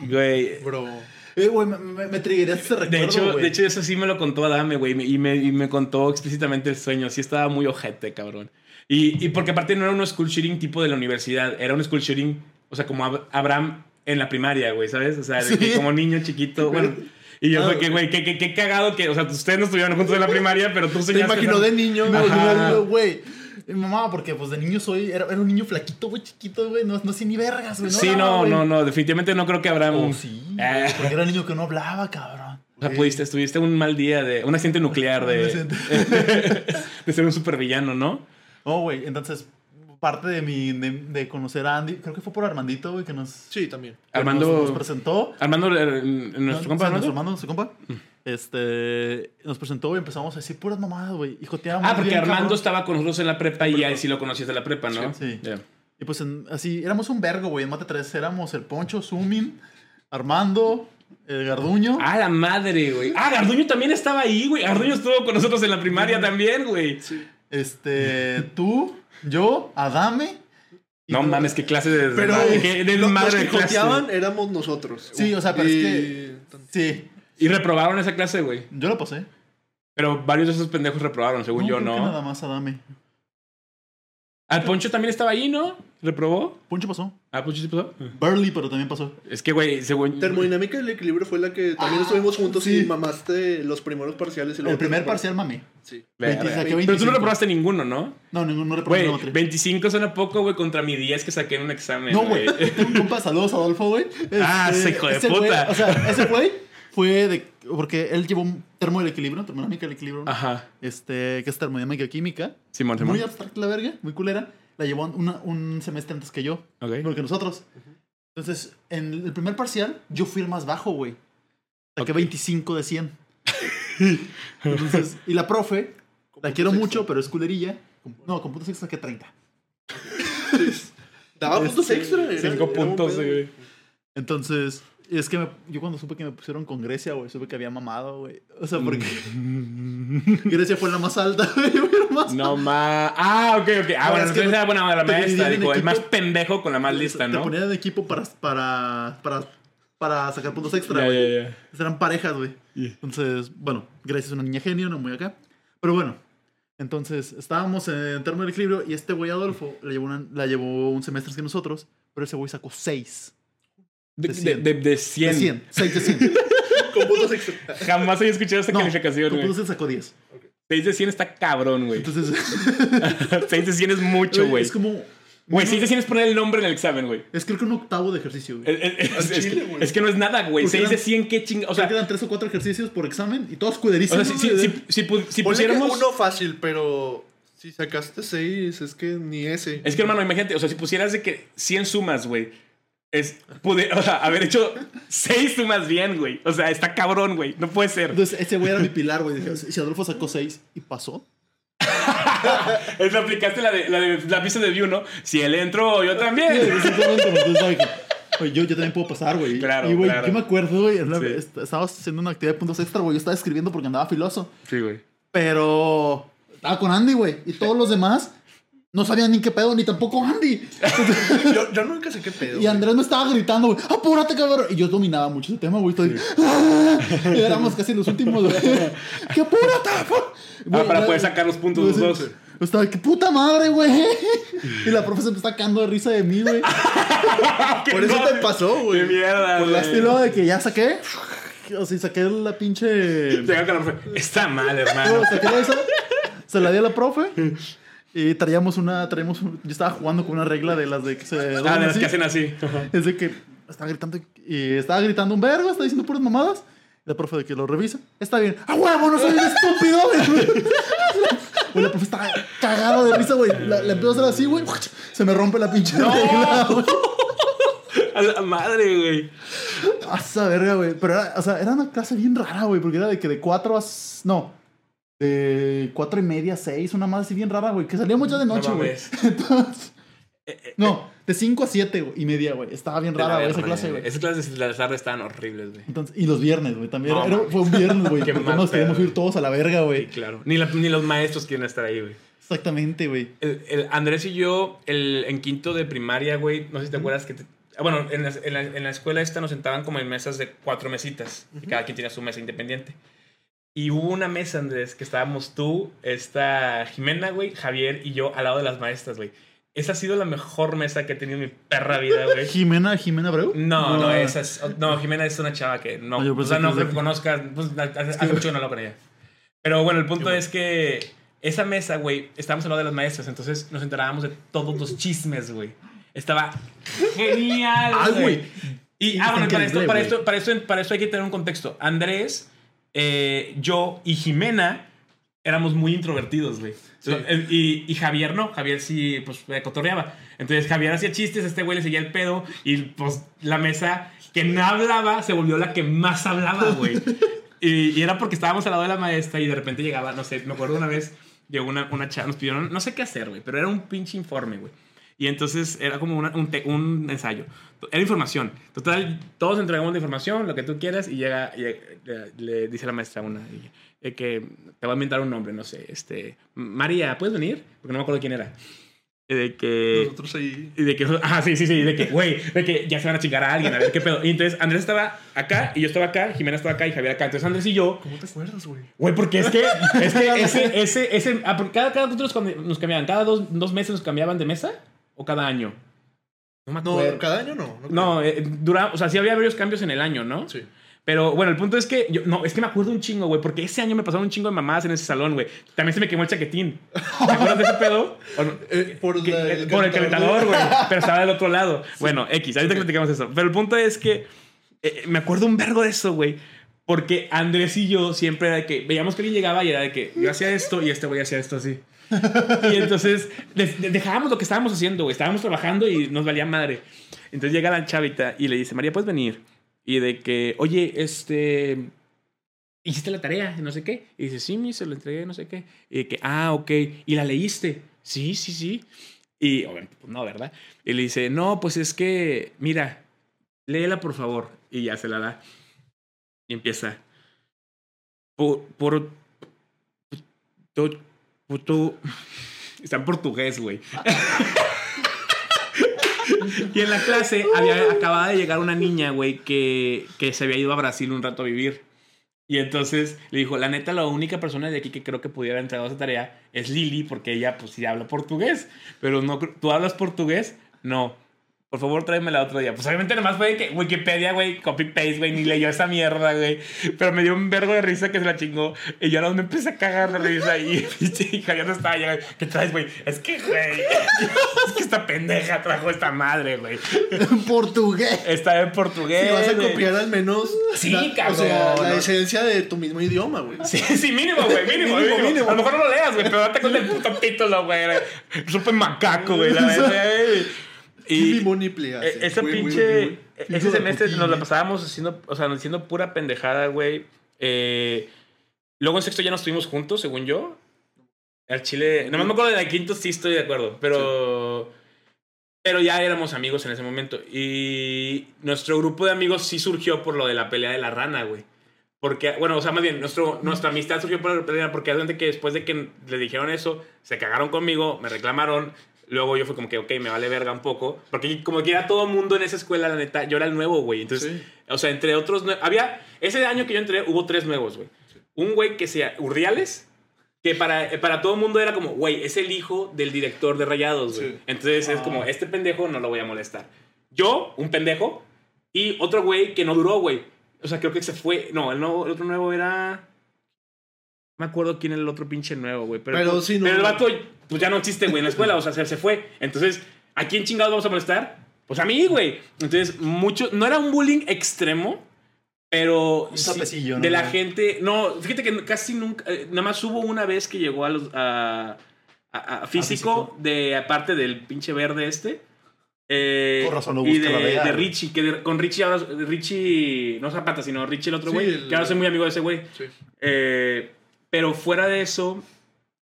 Güey. Bro. Eh, güey, me, me, me ese recuerdo, De hecho, güey. de hecho, eso sí me lo contó Adame, güey. Y me, y me contó explícitamente el sueño. Sí estaba muy ojete, cabrón. Y, y porque aparte no era un school shooting tipo de la universidad. Era un school shooting, o sea, como Ab- Abraham en la primaria, güey, ¿sabes? O sea, de que como niño chiquito. Bueno. Y yo fue que, güey, qué, qué, qué cagado que, o sea, ustedes no estuvieron juntos en la primaria, pero tú Te soñaste. imaginó esa- de niño. güey. Mi mamá, porque pues de niño soy, era, era un niño flaquito, güey, chiquito, güey, no, no sé ni vergas, güey. Sí, hablaba, no, no, no. Definitivamente no creo que Abraham. Oh, sí, Eh. porque era un niño que no hablaba, cabrón. O sea, pudiste, estuviste un mal día de. Un accidente nuclear de. De ser un supervillano, ¿no? Oh, güey, entonces, parte de mi, de, de conocer a Andy, creo que fue por Armandito, güey, que nos, Sí, también. Armando. nos, nos presentó. Armando, eh, nuestro No, compa, sí, Armando. nuestro hermano, nuestro compa. Este, nos presentó y empezamos a decir puras mamadas, güey. Y joteábamos Ah, porque bien, Armando cabrón. estaba con nosotros en la prepa y ya sí lo conocías de la prepa, ¿no? Sí. Ya. Y pues en- así, éramos un vergo, güey. En Mate 3 éramos el Poncho, Sumin, Armando, el Garduño. Ah, la madre, güey. Ah, Garduño también estaba ahí, güey. Garduño estuvo con nosotros en la primaria también, güey. Sí. Este, tú, yo, Adame. No tú- mames, qué clase de. Pero de, qué- de lo- los madre que clase. joteaban éramos nosotros. Sí, o sea, pero es que... Sí, Y reprobaron esa clase, güey. yo lo pasé. Pero varios de esos pendejos reprobaron, según yo, creo que ¿no? nada más Adame. Al Poncho también estaba ahí, ¿no? ¿Reprobó? Poncho pasó. Ah, Poncho sí pasó. Burley, pero también pasó. Es que, güey, según. Termodinámica del equilibrio fue la que también Ah, estuvimos juntos sí. y mamaste los primeros parciales. Y luego El primer parcial mame. Sí. Verga. 20, saqué Pero tú 25. no reprobaste ninguno, ¿no? No, ninguno no reprobé Güey, la materia. 25 suena poco, güey, contra mi 10 que saqué en un examen. No, güey. Un compa, saludos a Adolfo, güey. Ah, ese hijo de ese puta. o sea, ese güey fue de. Porque él llevó un termo del equilibrio, termodinámica del equilibrio. Ajá. Este, que es termodinámica química. Simón, Simón. Muy abstracta la verga, muy culera. La llevó una- un semestre antes que yo. Ok. Igual que nosotros. Entonces, en el primer parcial, yo fui el más bajo, güey. Saqué Ok. 25 de 100. Entonces, y la profe, la quiero mucho, pero es culerilla. No, con puntos extra saqué 30. Daba puntos Este, extra. era- Cinco era un puntos, pedo. güey. Entonces, es que me- yo cuando supe que me pusieron con Grecia, güey, supe que había mamado, güey. O sea, porque Grecia fue la más alta, güey. No más. Ah, ok, ok. Ah, No, bueno, es que entonces era buena la te maestra. el más pendejo con la más lista, Te ¿no? ponían en equipo para, para, para para sacar puntos extra, güey. ya, ya. Eran parejas, güey. Yeah. Entonces, bueno, Grace es una niña genio, no muy acá. Pero bueno, entonces estábamos en término de equilibrio y este güey Adolfo la llevó, una- la llevó un semestre que nosotros, pero ese güey sacó 6. De, De de, 100. de, de 100. De 100. 6 de 100. Con puntos extra. Jamás había escuchado esa No, calificación, tu güey. punto sacó 10. 6 de 100 está cabrón, güey. Entonces, 6 de 100 es mucho, güey. es como. Güey, 6 de 100 es poner el nombre en el examen, güey. Es creo que un octavo de ejercicio, güey. Es, es- Al es- que, güey. es que no es nada, güey. Porque 6 de eran- 100, qué ching... O O sea, quedan 3 o 4 ejercicios por examen y todos o cuiderísimos. sea si, si, si, si, pu- si pusiéramos... uno fácil, pero si sacaste 6, es que ni ese. Es que, hermano, imagínate, o sea, si pusieras de que 100 sumas, güey. Es, pude, o sea, haber hecho 6 sumas bien, güey. O sea, está cabrón, güey. No puede ser. Entonces, ese güey era mi pilar, güey. Dije, Si Adolfo sacó 6 y pasó. Es, aplicaste la de la, de, la pista de view, ¿no? Si él entró, yo también. Exactamente, entonces dije, Oye, yo, yo también puedo pasar, güey. Claro, Y, güey, claro. yo me acuerdo, güey, Sí. haciendo una actividad de puntos extra, güey. Yo estaba escribiendo porque andaba filoso. Sí, güey. Pero estaba con Andy, güey. Y todos los demás no sabían ni qué pedo, ni tampoco Andy. Yo, yo nunca sé qué pedo. Y Andrés me estaba gritando, güey, apúrate, cabrón. Y yo dominaba mucho ese tema, güey. Estoy, ¡Ah! Y éramos casi los últimos, güey. ¡Que apúrate! apú-". Güey, Ah, para poder sacar los puntos los dos. Yo estaba, ¡qué puta madre, güey! Y la profe se me está cagando de risa de mí, güey. Por eso te pasó, güey. ¡Qué mierda, Por el estilo de que ya saqué. O sea, saqué la pinche. Llega con la profe, Está mal, No, hermano. saqué esa, se la di a la profe. Y traíamos una. Traíamos un- yo estaba jugando con una regla de las de que se. Ah, de las así. que hacen así. Es de que estaba gritando. Y estaba gritando un vergo, está diciendo puras mamadas. Y la profe de que lo revisa. Está bien. ¡A huevo! ¡No soy un estúpido! Güey, la profe estaba cagada de risa, güey. La, a hacer así, güey. Se me rompe la pinche regla, güey. A la madre, güey. A esa verga, güey. Pero era, o sea, era una clase bien rara, güey. Porque era de que de 4 a. No. De 4 y media 6. Una más así bien rara, güey. Que salía mucho de noche, No güey. mames. Entonces. No, de 5 a 7 y media, güey. Estaba bien rara, güey, esa clase, güey. Esas clases de las tardes estaban horribles, güey. Entonces, y los viernes, güey. También No, era- fue un viernes, güey. Porque mal nos queríamos ir todos a la verga, Sí, güey. claro. Ni, la- ni los maestros quieren estar ahí, güey. Exactamente, güey. El, el Andrés y yo, el, en quinto de primaria, güey, no sé si te acuerdas que... te- ah, bueno, en la, en, la, en la escuela esta nos sentaban como en mesas de cuatro mesitas. y cada quien tenía su mesa independiente. Y hubo una mesa, Andrés, que estábamos tú, esta Jimena, güey, Javier y yo al lado de las maestras, güey. Esa ha sido la mejor mesa que he tenido en mi perra vida, güey. Jimena, Jimena Breu. No, no, esa es. No, Jimena es una chava que no. Ah, yo o sea, no creo que conozcas. Pues, hace, hace mucho que no hablo con ella. Pero bueno, el punto es que esa mesa, güey, estábamos al lado de las maestras, entonces nos enterábamos de todos los chismes, güey. Estaba genial, Ay, güey. güey. Y, ah, bueno, para esto, para, esto, para, esto, para esto hay que tener un contexto. Andrés, eh, yo y Jimena éramos muy introvertidos, güey. Sí. Eh, Y, y Javier no, Javier sí, pues, cotorreaba. Entonces Javier hacía chistes, este güey le seguía el pedo y pues la mesa que no hablaba se volvió la que más hablaba, güey. y, y era porque estábamos al lado de la maestra y de repente llegaba, no sé, me acuerdo una vez, llegó una, una chava, nos pidieron, no sé qué hacer, güey, pero era un pinche informe, güey. Y entonces era como una- un, te- un ensayo. Era información. Total, todos entregamos la información, lo que tú quieras, y llega, y, eh, le, le dice la maestra una, y- eh, que te voy a inventar un nombre, no sé, este, María, ¿puedes venir? Porque no me acuerdo quién era. Y de que... Nosotros ahí. Y de que, ah, sí, sí, sí, de que, güey, de que ya se van a chingar a alguien, a ver qué pedo. Y entonces Andrés estaba acá, y yo estaba acá, Jimena estaba acá, y Javier acá. Entonces Andrés y yo, ¿Cómo te acuerdas, güey? güey, porque es que, es que ese, ese, ese, ah, cada, cada nos cambiaban, cada dos, dos meses nos cambiaban de mesa, o cada año. No me No, acuerdo. cada año no. no No, eh, dura, o sea, sí había varios cambios en el año, ¿no? Sí. Pero bueno, el punto es que yo, no, es que me acuerdo un chingo, güey, porque ese año me pasaron un chingo de mamadas en ese salón, güey. También se me quemó el chaquetín. ¿Te acuerdas de ese pedo? ¿O no? Eh, por, Que- la- eh, por el calentador, güey. Pero estaba del otro lado. Bueno, X, ahorita platicamos eso. Pero el punto es que eh, me acuerdo un vergo de eso, güey. Porque Andrés y yo siempre era de que veíamos que alguien llegaba y era de que yo hacía esto y este güey hacía esto así. Y entonces de- de- dejábamos lo que estábamos haciendo. Estábamos trabajando y nos valía madre. Entonces llega la chavita y le dice, María, ¿puedes venir? Y de que, oye, este... ¿Hiciste la tarea? No sé qué. Y dice, sí, mi, se lo entregué, no sé qué. Y que, ah, ok. ¿Y la leíste? Sí, sí, sí. Y, obviamente, pues no, ¿verdad? Y le dice, no, pues es que, mira, léela por favor. Y ya se la da. Y empieza. Por. por puto- Está en portugués, güey. Y en la clase había, acababa de llegar una niña, güey, que, que se había ido a Brasil un rato a vivir. Y entonces le dijo, la neta, la única persona de aquí que creo que pudiera entregar esa tarea es Lili, porque ella, pues, sí habla portugués. Pero no, ¿tú hablas portugués? No. Por favor, tráemela otro día. Pues obviamente nomás fue de que Wikipedia, güey, copy-paste, güey, ni leyó esa mierda, güey. Pero me dio un vergo de risa que se la chingó. Y yo no me empecé a cagar de risa. Y pinche Javier no estaba ya. ¿Qué traes, güey? Es que, güey. Es que esta pendeja trajo esta madre, güey. En portugués. Está en portugués. Si vas a copiar al menos Sí, la, cabrón, o sea, la no. esencia de tu mismo idioma, güey. Sí, sí, mínimo, güey, mínimo, Mínimo, mínimo, mínimo. A lo mejor no lo leas, güey, pero date cuenta del puto título, güey. Supe macaco, güey, la verdad. güey. Y eh, ese güey, güey, pinche. güey. Ese Hijo de semestre nos la pasábamos haciendo, o sea, haciendo pura pendejada, güey. Eh, luego en sexto ya nos estuvimos juntos, según yo. Al Chile. No me acuerdo de la quinto, sí estoy de acuerdo, pero. Pero ya éramos amigos en ese momento. Y nuestro grupo de amigos sí surgió por lo de la pelea de la rana, güey. Porque, bueno, o sea, más bien, nuestro, nuestra amistad surgió por la pelea porque hace que después de que le dijeron eso, se cagaron conmigo, me reclamaron. Luego yo fui como que, ok, me vale verga un poco. Porque como que era todo mundo en esa escuela, la neta, yo era el nuevo, güey. Entonces, Sí. o sea, entre otros, había, ese año que yo entré, hubo tres nuevos, güey. Un güey que sea Urdiales, que para, para todo el mundo era como, güey, es el hijo del director de Rayados, güey. Sí. Entonces es como, este pendejo no lo voy a molestar. Yo, un pendejo, y otro güey que no duró, güey. O sea, creo que se fue. No, el, nuevo- el otro nuevo era. No me acuerdo quién era el otro pinche nuevo, güey. Pero, Pero no- pero el vato, pues ya no existe, güey, en la escuela. O sea, se, se fue. Entonces, ¿a quién chingados vamos a molestar? Pues a mí, güey. Entonces, mucho. No era un bullying extremo, pero. Un sí, ¿no? De la gente. No, fíjate que casi nunca. eh, nada más hubo una vez que llegó a los. A, a- a físico, físico. de aparte del pinche verde este. Eh, Con razón lo y de, de. Richie, que de- con Richie ahora, Richie, no Zapata, sino Richie el otro güey, que ahora soy muy amigo de ese güey. Sí. Eh, pero fuera de eso,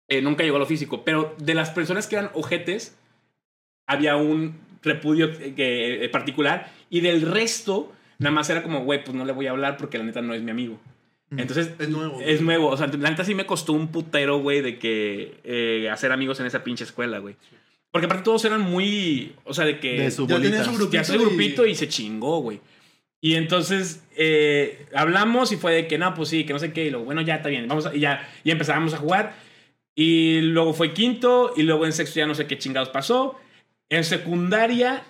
eh, nunca llegó a lo físico. Pero de las personas que eran ojetes, había un repudio eh, que- eh, particular. Y del resto, nada más era como, güey, pues no le voy a hablar porque la neta no es mi amigo. Entonces, Es nuevo. es nuevo. O sea, la neta sí me costó un putero, güey, de que eh, hacer amigos en esa pinche escuela, güey. Porque aparte todos eran muy, o sea, de que... De su Ya tenía su grupito. Ya hace grupito y se chingó, güey. Y entonces eh, hablamos y fue de que no, pues sí, que no sé qué. Y luego, bueno, ya está bien. Vamos a- y ya, y empezábamos a jugar. Y luego fue quinto. Y luego en sexto ya no sé qué chingados pasó. En secundaria,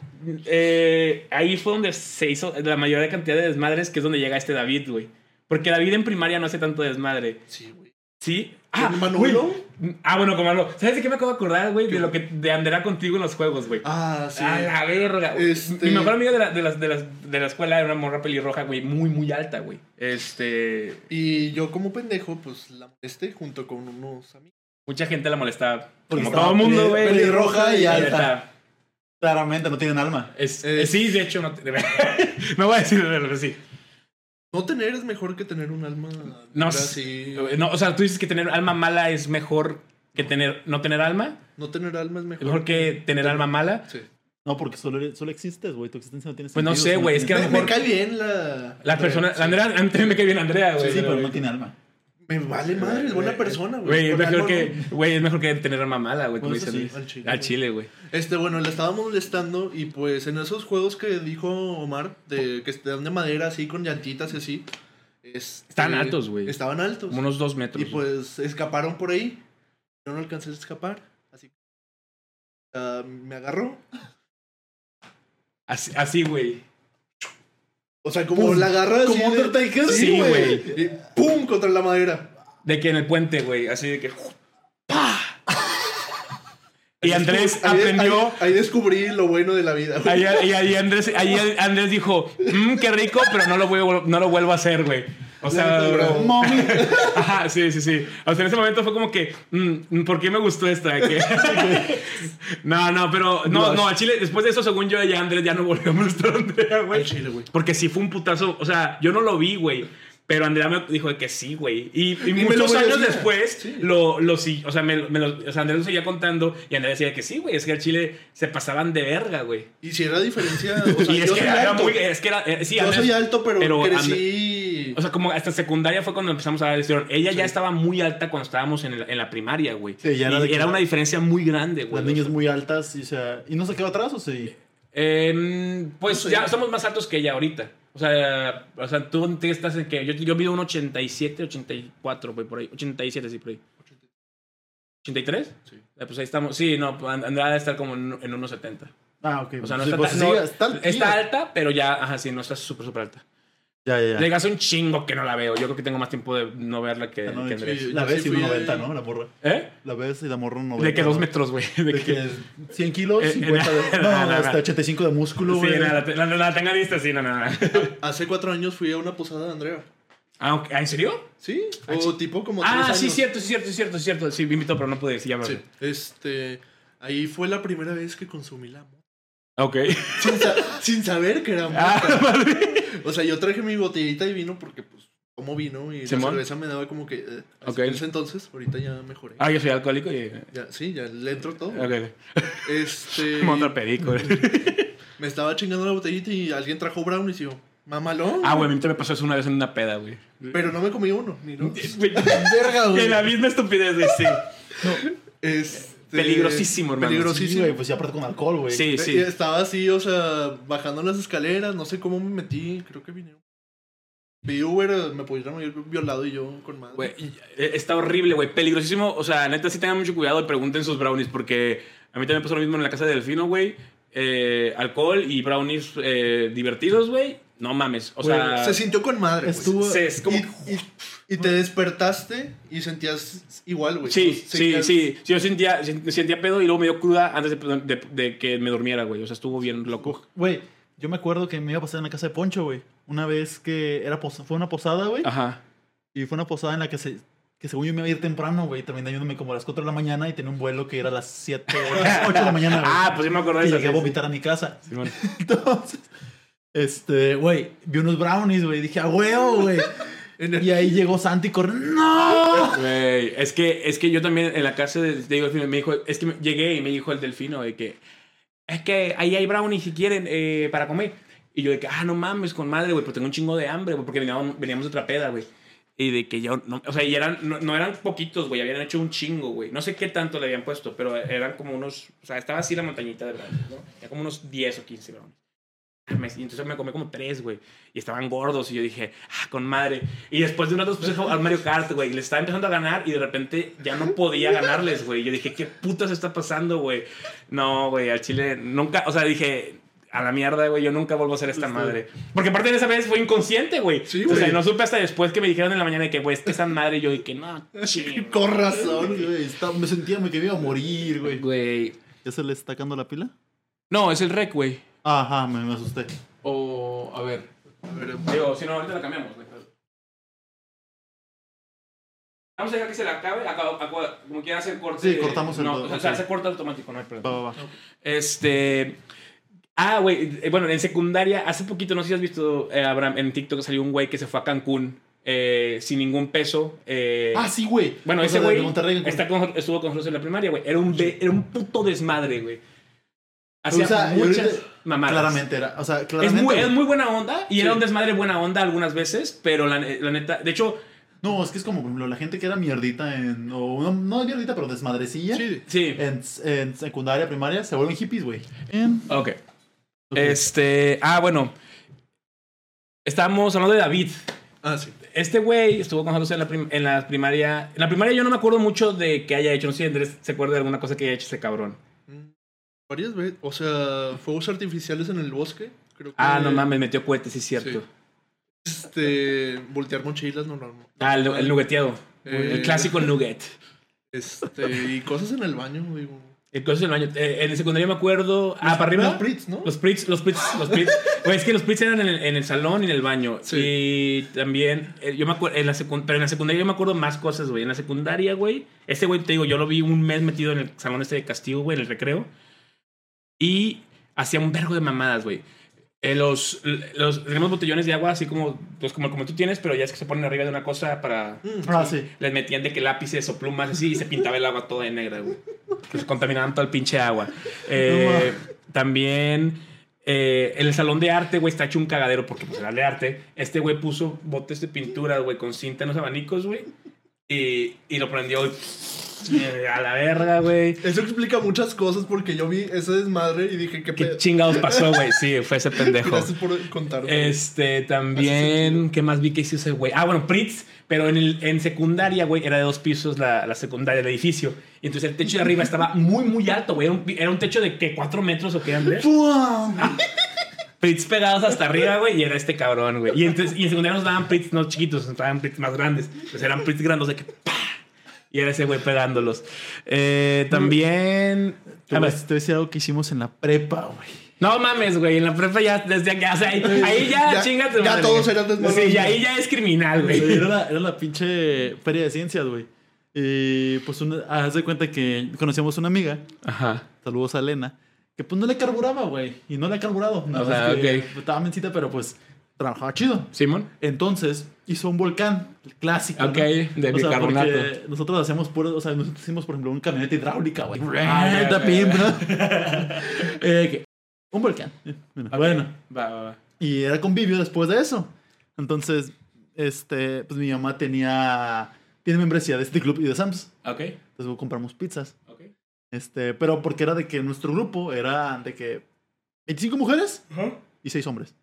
eh, ahí fue donde se hizo la mayor cantidad de desmadres, que es donde llega este David, güey. Porque David en primaria no hace tanto desmadre. Sí, güey. ¿Sí? ¿Con Manolo? güey. Ah, bueno, con Manolo. ¿Sabes de qué me acabo de acordar, güey? De lo que de Andrea contigo en los juegos, güey. Ah, sí. A la verga. Este- Mi mejor amiga de la, de, las- de, las- de la escuela era una morra pelirroja, güey, muy, muy alta, güey. Este. Y yo como pendejo, pues la molesté junto con unos amigos. Mucha gente la molestaba. Porque Como todo el mundo, güey. pelirroja y Y alta. Claramente no tienen alma. Es, Es- sí, de hecho, no, no voy a decir, pero sí. No tener es mejor que tener un alma. No, así. no, o sea, tú dices que tener alma mala es mejor que tener, no tener alma. No tener alma es Es mejor. mejor que tener alma mala. Sí. No, porque solo, eres- solo existes, güey. Tu existencia no tiene Pues no sentido sé, güey, es que a Me, lo me mejor- cae bien la. La persona, sí. Andrea, a mí también me cae bien Andrea, güey. Sí, pero no tiene alma. Me vale madre, es buena persona, güey. Güey, es mejor que, no. güey, es mejor que tener alma mala, güey, como dicen. sí, al chile, güey. Este, bueno, le estábamos molestando y pues en esos juegos que dijo Omar, de que están de madera así con llantitas y así. este, Estaban altos, güey. Estaban altos. Como unos dos metros. Y pues escaparon por ahí. Yo no alcancé a escapar. Así que ah, me agarró. Así, así, güey. O sea, como Pum, la agarra así. como de- Undertaker. Sí, güey. Y ¡Pum! Contra la madera. De que en el puente, güey, así de que. ¡pah! Y Andrés Ahí- aprendió. Ahí, ahí descubrí lo bueno de la vida. güey. Ahí, ahí- ahí Andrés, ahí Andrés dijo, "Mm, qué rico, pero no lo, voy, a- no lo vuelvo a hacer, güey. O sea. Mami. Ajá, sí, sí, sí. O sea, en ese momento fue como que, mm, ¿por qué me gustó esta? No, no, pero no, no, a Chile, después de eso, según yo, ya Andrés ya no volvió a molestar a Andrea, güey. Al chile, güey. Porque sí fue un putazo, o sea, yo no lo vi, güey. Pero Andrea me dijo de que sí, güey. Y, muchos lo años después, Sí. lo, lo sí, o sea, me, me lo, o sea, Andrea lo seguía contando y Andrea decía que sí, güey. Es que al Chile se pasaban de verga, güey. Y si era diferencia. O sea, y es yo que soy era, alto. muy, es que era, eh, sí, yo Andrés- soy alto, pero, pero crecí. o sea, como hasta secundaria fue cuando empezamos a dar lección. Ella ya estaba muy alta cuando estábamos en, el- en la primaria, güey. Sí, ya era y de era una diferencia muy grande, güey. Las niñas muy altas y, o sea, ¿y no se quedó atrás o sí? Em, pues No sé. ya somos más altos que ella ahorita. O sea, o sea tú estás en que. Yo, yo mido un 87, 84, güey, por ahí. 87, sí, por ahí. ¿83? Sí. Eh, pues ahí estamos. Sí, no, pues, And- Andrea debe estar como en, en unos 70. Ah, ok. O sea, no Sí, está, pues tan- sí, no- está alta. está alta, pero ya, ajá, sí, no está súper, súper alta. Ya, ya, Le ya. hace un chingo que no la veo. Yo creo que tengo más tiempo de no verla que, Ah, no, que Andrés. sí. La ves y 1.90, ahí. ¿no? La morra. ¿Eh? La ves y la morra un 90. De que dos ¿no? metros, güey. De De que. que 100 kilos, Eh, 50 de... eh, No, nada, hasta nada. 85 de músculo, Sí, güey. nada, la, la, la tenga lista, sí, no, no, no. Hace cuatro años fui a una posada de Andrea. Ah, ok. ¿Ah, ¿en serio? Sí, o tipo como Ah, tres sí, años. cierto, sí, cierto, sí, cierto, sí, cierto. Sí, me invitó, pero no pude decir, ya me Sí, este, ahí fue la primera vez que consumí la mota. Ok. Sin, sa- sin saber que era Ah, mota. madre. O sea, yo traje mi botellita de vino porque, pues, como vino y la cerveza me daba como que... eh. En ese entonces, ahorita ya mejoré. Ah, yo soy alcohólico y. Ya, sí, ya le entro todo. Ok. Este... Monta perico. Me estaba chingando la botellita y alguien trajo brownies y yo, mamalón. Ah, güey, a mí te me pasó eso una vez en una peda, güey. Pero no me comí uno, ni no. Verga, güey. En la misma estupidez, güey, sí. Este, Peligrosísimo, hermano. Sí, Peligrosísimo. güey, pues ya aparte con alcohol, güey. Sí, sí. Estaba así, o sea, bajando las escaleras, no sé cómo me metí, creo que vine. Vi Uber, me pudieron haber violado y yo con madre. Güey, eh, está horrible, güey. Peligrosísimo. O sea, neta, sí tengan mucho cuidado y pregunten sus brownies. Porque a mí también pasó lo mismo en la casa de Delfino, güey. Eh, alcohol y brownies eh, divertidos, güey. No mames. O Güey, sea. Se sintió con madre. Estuvo- se- es como- Y, y- y te despertaste y sentías igual, güey. Sí, sí, sí. Sí, yo sentía, sen- sentía pedo y luego me dio cruda antes de, de- de que me durmiera, güey. O sea, estuvo bien loco. Güey, yo me acuerdo que me iba a pasar en la casa de Poncho, güey. Una vez que era pos- fue una posada, güey. Ajá. Y fue una posada en la que se que según yo me iba a ir temprano, güey. Terminé como a las 4 de la mañana y tenía un vuelo que era a las 7, 8 de la mañana, güey. Ah, pues yo me acuerdo de y eso. llegué a sí, vomitar a mi casa. sí. Simón. Entonces, este, güey, vi unos brownies, güey. Dije, a huevo, güey. Y ahí llegó Santi corriendo. ¡No! Güey, es que, es que yo también en la casa de, de Delfino me dijo, es que me- llegué y me dijo el delfino de que, es que ahí hay brownies si quieren eh, para comer. Y yo de que, ah, no mames, con madre, güey, pero tengo un chingo de hambre, güey, porque veníamos, veníamos de otra peda, güey. Y de que yo, no, o sea, y eran, no, no eran poquitos, güey, habían hecho un chingo, güey. No sé qué tanto le habían puesto, pero eran como unos, o sea, estaba así la montañita de brownies, ¿no? Era como unos 10 o 15 brownies. Y entonces me comí como tres, güey. Y estaban gordos. Y yo dije, ah, con madre. Y después de un rato puse a jugar al Mario Kart, güey. Y les estaba empezando a ganar. Y de repente ya no podía ganarles, güey. Yo dije, ¿qué putas está pasando, güey? No, güey, al chile nunca. O sea, dije, a la mierda, güey. Yo nunca vuelvo a hacer esta madre. Porque aparte de esa vez fue inconsciente, güey. Sí, O sea, no supe hasta después que me dijeron en la mañana de que, güey, es que esa madre. Y yo dije, no, chile. Con razón. Güey, estaba- me sentía que me iba a morir, güey. Güey. ¿Ya se le está sacando la pila? No, es el rec, güey. Ajá, me, me asusté. O, a ver. A ver, Digo, si no, ahorita la cambiamos, güey. Vamos a dejar que se la acabe. acaba- como quiera hacer corte. Sí, cortamos el- No, o sea, ok. se corta automático, no hay Va, problema. va, va. Este. Ah, güey. eh, Bueno, en secundaria, hace poquito, no sé si has visto, eh, Abraham, en TikTok salió un güey que se fue a Cancún eh, sin ningún peso. eh, Ah, sí, güey. bueno, O ese güey estuvo con nosotros en la primaria, güey. Era un, de- era un puto desmadre, güey. Hacía O sea, muchas ahorita- mamadas. Claramente era. O sea, Es claramente. muy, güey. es muy buena onda y era un desmadre buena onda algunas veces, pero la, la neta, de hecho, No, es que es como, por ejemplo, la gente que era mierdita en. O no, no mierdita, pero desmadrecilla. Sí, sí. En, en secundaria, primaria, se vuelven hippies, güey. En- Ok. Ok. Este, ah, bueno. Estábamos hablando de David. Ah, sí. Este güey estuvo con nosotros en la, prim- en la primaria. En la primaria yo no me acuerdo mucho de que haya hecho. No sé si Andrés se acuerda de alguna cosa que haya hecho ese cabrón. Mm, Varias veces. O sea, fuegos artificiales en el bosque. Creo que, Ah, no mames, metió cohetes, sí es cierto. Sí. Este. Voltear mochilas, no, no. no. Ah, el, el nugueteado. Eh. El clásico nugget. Este. Y cosas en el baño, digo. El coche del baño. Eh, en el secundario me acuerdo. Ah, para arriba. los Pritz, ¿no? Los Pritz, los Pritz, los. Güey, es que los Pritz eran en el, en el salón y en el baño. Sí. Y también, eh, yo me acuerdo, en la secund- pero en la secundaria yo me acuerdo más cosas, güey. En la secundaria, güey, este güey, te digo, yo lo vi un mes metido en el salón este de castigo, güey, en el recreo. Y hacía un vergo de mamadas, güey. Eh, los, los, tenemos botellones de agua así como, pues como, como tú tienes, pero ya es que se ponen arriba de una cosa para... Mm, Ah, sí. Les metían de que lápices o plumas así y se pintaba el agua toda de negra, güey. Que se contaminaban todo el pinche agua. Eh, también eh, en el salón de arte, güey, está hecho un cagadero porque pues era de arte. Este güey puso botes de pintura, güey, con cinta en los abanicos, güey. Y, y lo prendió y Eh, A la verga, güey. Eso explica muchas cosas porque yo vi ese desmadre y dije, ¿qué ¿Qué chingados pasó, güey? Sí, fue ese pendejo. Gracias por contarme. Este, también. ¿qué más vi que hizo ese güey? Ah, bueno, Pritz, pero en, el, en secundaria, güey, era de dos pisos la, la secundaria, el edificio. Y entonces el techo de arriba estaba muy, muy alto, güey. Era un, era un techo de que cuatro metros o qué, Andrés. Pritz pegados hasta arriba, güey, y era este cabrón, güey. Y, entonces, y en secundaria nos daban Pritz no chiquitos, nos daban Pritz más grandes. Entonces eran Pritz grandes de que ¡pa! Y era ese güey pegándolos. Eh, también. Te A voy ver. a te voy a decir algo que hicimos en la prepa, güey. No mames, güey. En la prepa ya, desde aquí, o sea, ahí, ahí ya, Ya- chingate. ya madre. todos eran desmadrosos. Sí, y ahí ya es criminal, güey. Era la, era la pinche feria de ciencias, güey. Y pues, una- haz de cuenta que conocíamos una amiga, Ajá. saludos a Elena, que pues no le carburaba, güey. Y no le ha carburado. Nada O sea, que ok. Estaba mencita, pero pues trabajaba chido. Simón. Entonces hizo un volcán el clásico. Ok, ¿no? de O sea, bicarbonato. porque nosotros hacemos puro, o sea, nosotros hicimos, por ejemplo, un camioneta hidráulica, güey. Ah. Eh, un volcán. Eh, Bueno, bueno. Va, va, va. Y era convivio después de eso. Entonces, este, pues mi mamá tenía, tiene membresía de este club y de Sam's. Ok. Entonces compramos pizzas. Ok. Este, pero porque era de que nuestro grupo era de que 25 mujeres y 6 hombres.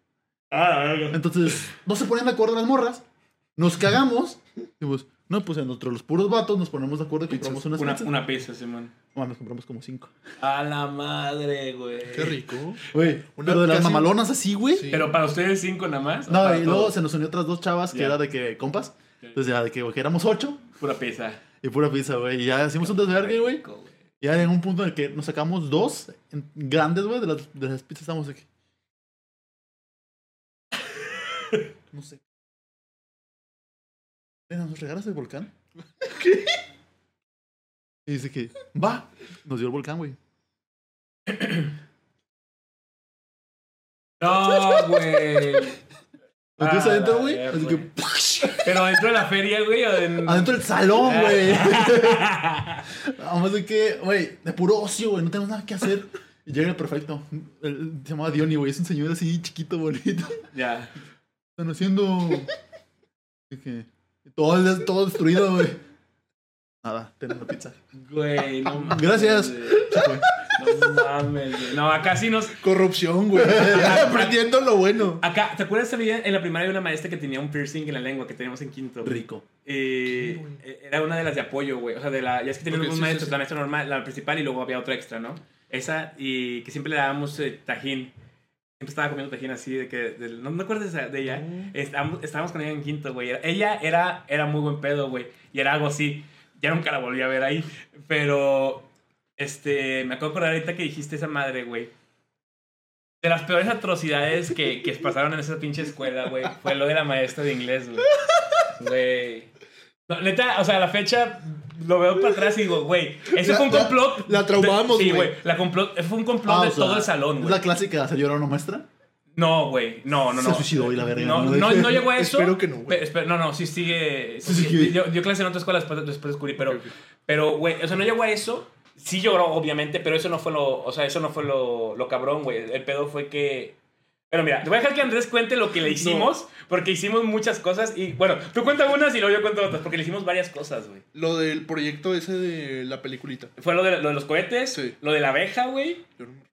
Ah, Entonces, no se ponían de acuerdo las morras. Nos cagamos. Dijimos, no, pues entre los puros vatos nos ponemos de acuerdo y compramos unas una, pizzas. una pizza, Simón. No, nos compramos como 5. A la madre, güey. Qué rico. Güey, Una pero de las casi- mamalonas así, güey. Sí. Pero para ustedes cinco nada más. ¿o No, para y luego todos? se nos unió otras dos chavas que Ya. era de que compas. Entonces ya de que, güey, que éramos 8 Pura pizza. y pura pizza, güey. Y ya hicimos un desvergue, güey. Rico, güey. Y ya en un punto en el que nos sacamos dos en- grandes, güey, de las, de las pizzas. Estamos que. No sé. ¿Nos regalas el volcán? ¿Qué? Y dice que, va. Nos dio el volcán, güey. No, güey. Ah, adentro, güey. Así Pero dentro de la feria, güey. o en- adentro del salón, güey. Vamos de que, güey, de puro ocio, güey. No tenemos nada que hacer. Y llega el perfecto. El- se llamaba Diony, güey. Es un señor así chiquito, bonito. ya. están haciendo? Dije, todo, todo destruido, güey. Nada, tenemos la pizza. Güey, no mames. Gracias. güey. No mames, güey. No, acá sí nos. Corrupción, güey. Aprendiendo lo bueno. Acá, ¿te acuerdas también en la primaria de una maestra que tenía un piercing en la lengua que teníamos en quinto? güey? Rico. Eh, eh, era una de las de apoyo, güey. O sea, de la, ya es que teníamos Ok, dos sí, maestros, sí, sí. la maestra normal, la principal y luego había otra extra, ¿no? Esa y que siempre le dábamos eh, tajín. Siempre estaba comiendo tajín así de que... de- no me acuerdo de, ella. Estábamos, estábamos con ella en quinto, güey. Ella era, era muy buen pedo, güey. Y era algo así. Ya nunca la volví a ver ahí. Pero, este, me acuerdo por ahorita que dijiste esa madre, güey. De las peores atrocidades que, que pasaron en esa pinche escuela, güey, fue lo de la maestra de inglés, güey. Güey. No, neta, o sea, a la fecha lo veo para atrás y digo, güey, eso La- fue un la- complot. la traumamos, de- Sí, güey. güey. La complot, fue un complot Ah, de sea, todo el salón, ¿Es güey. la clásica se llora una maestra? No, güey. No, no, no. Se suicidó y la verga. No, ¿no? no, no llegó a eso. Espero que no, güey. No, no, sí sigue. Sí, sí, sigue. Yo, yo clase en otra escuela después, después descubrí, pero, pero, güey, o sea, no llegó a eso. Sí lloró, obviamente, pero eso no fue lo, o sea, eso no fue lo, lo cabrón, güey. El pedo fue que... Pero mira, te voy a dejar que Andrés cuente lo que le hicimos, porque hicimos muchas cosas y, bueno, tú cuenta unas y luego yo cuento otras, porque le hicimos varias cosas, güey. Lo del proyecto ese de la peliculita. Fue lo de, lo de los cohetes, Sí. lo de la abeja, güey. Yo no-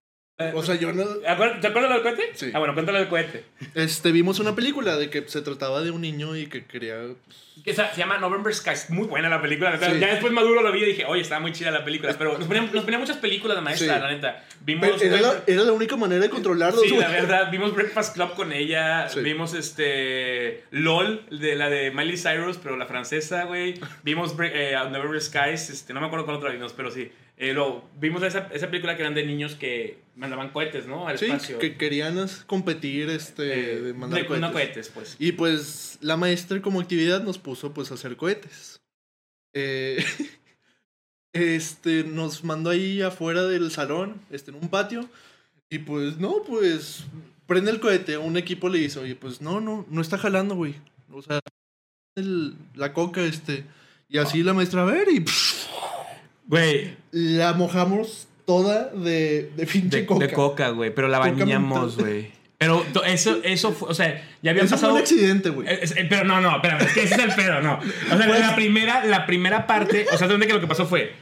O sea, yo no... ¿acuer- ¿Te acuerdas del cohete? Sí. Ah, bueno, cuéntalo del cohete. Este, vimos una película de que se trataba de un niño y que quería... pues, Que se, se llama November Skies. Muy buena la película. Sí. Ya después Maduro lo vi y dije, oye, está muy chida la película. Pero nos ponía, nos ponía muchas películas la maestra, Sí. la neta. Vimos. Era, la, era la única manera de controlarlos, Sí, la verdad. Vimos Breakfast Club con ella. Vimos este. LOL, de la de Miley Cyrus, pero la francesa, güey. Vimos eh, November Skies. Este, no me acuerdo cuál otra vimos, pero sí. Eh, luego, vimos esa, esa película que eran de niños que mandaban cohetes, ¿no? Al Sí, espacio. que querían competir, este, Eh, de mandar de- no cohetes. cohetes, pues. Y pues la maestra como actividad nos puso pues a hacer cohetes. Eh, este, nos mandó ahí afuera del salón, este, en un patio. Y pues no, pues prende el cohete. Un equipo le hizo, y pues no, no, no está jalando, güey. O sea, el- la coca, este. Y así la maestra, a ver, y pff, Güey, la mojamos toda de, de pinche de, coca. de coca, güey. Pero la bañamos, güey. Pero eso, eso fue, o sea, ya habían Eso fue pasado. un accidente, güey. Pero no, no, espérame, es que ese es el pedo, no. O sea, la primera, la primera parte, o sea, donde que lo que pasó fue.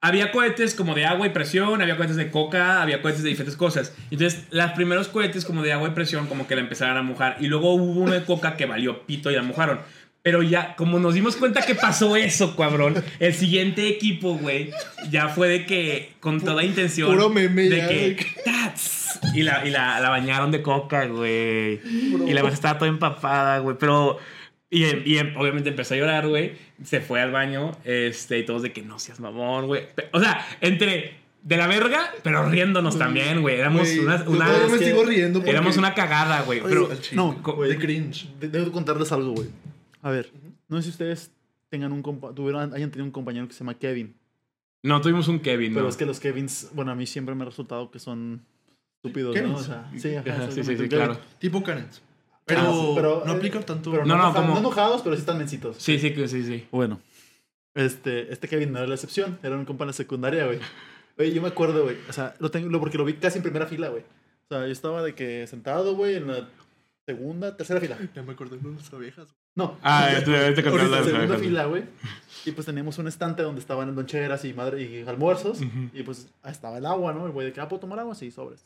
Había cohetes como de agua y presión, había cohetes de coca, había cohetes de diferentes cosas. Entonces, los primeros cohetes como de agua y presión, como que la empezaron a mojar. Y luego hubo uno de coca que valió pito y la mojaron. Pero ya, como nos dimos cuenta que pasó eso, cabrón, el siguiente equipo, güey, ya fue de que, con toda intención. Puro meme de ya, que. "Tats", Y, la, y la, la bañaron de coca, güey. Y la vieja estaba toda empapada, güey. Pero. Y, y obviamente empezó a llorar, güey. Se fue al baño. Este, y todos de que no seas mamón, güey. O sea, entre de la verga, pero riéndonos también, güey. Éramos una. yo una- todavía me sigo riendo porque... éramos una cagada, güey. Pero. No, de cringe. De- Debo contarles algo, güey. A ver, no sé si ustedes tengan un compa tuvieron, hayan tenido un compañero que se llama Kevin. No tuvimos un Kevin, Pero ¿no? es que los Kevins, bueno, a mí siempre me ha resultado que son estúpidos, ¿no? Kevins. O sea, sí, ajá, sí, sí, claro. Tipo Karen. Pero, Ah, pero, no eh, aplica tanto. Pero No, no, no, enojados, como- no enojados, pero sí están mencitos. Sí, sí, sí, sí. Bueno, este, este Kevin no era la excepción, era un compa en la secundaria, güey. Oye, yo me acuerdo, güey, o sea, lo tengo, lo- porque lo vi casi en primera fila, güey. O sea, yo estaba de que sentado, güey, en la segunda, tercera fila. Ya me acordé de las abejas. No. Ah, ya te- ya te conté Ahorita, la- segunda la- fila, güey. Y pues teníamos un estante donde estaban loncheras y, madre, y almuerzos. Y pues estaba el agua, ¿no? El güey de que, ah, ¿puedo tomar agua? Sí, sobres.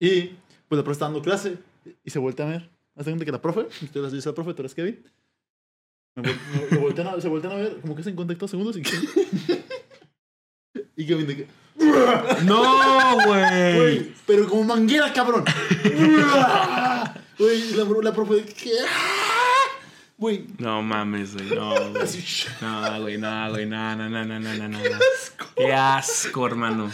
Y pues la profe está dando clase y se voltea a ver. Hace cuenta que la profe, usted le dice al profe, tú eres Kevin. Me vol- me- me voltean a- se voltean a ver, como que se contacto dos segundos y Y Kevin de que, No, güey. güey, pero como manguera, cabrón. Güey, la, la profe de que, "Ah". güey, No mames, güey. No, güey. No, güey, no, güey. No, no, no, no, no, no, no. Qué asco, hermano.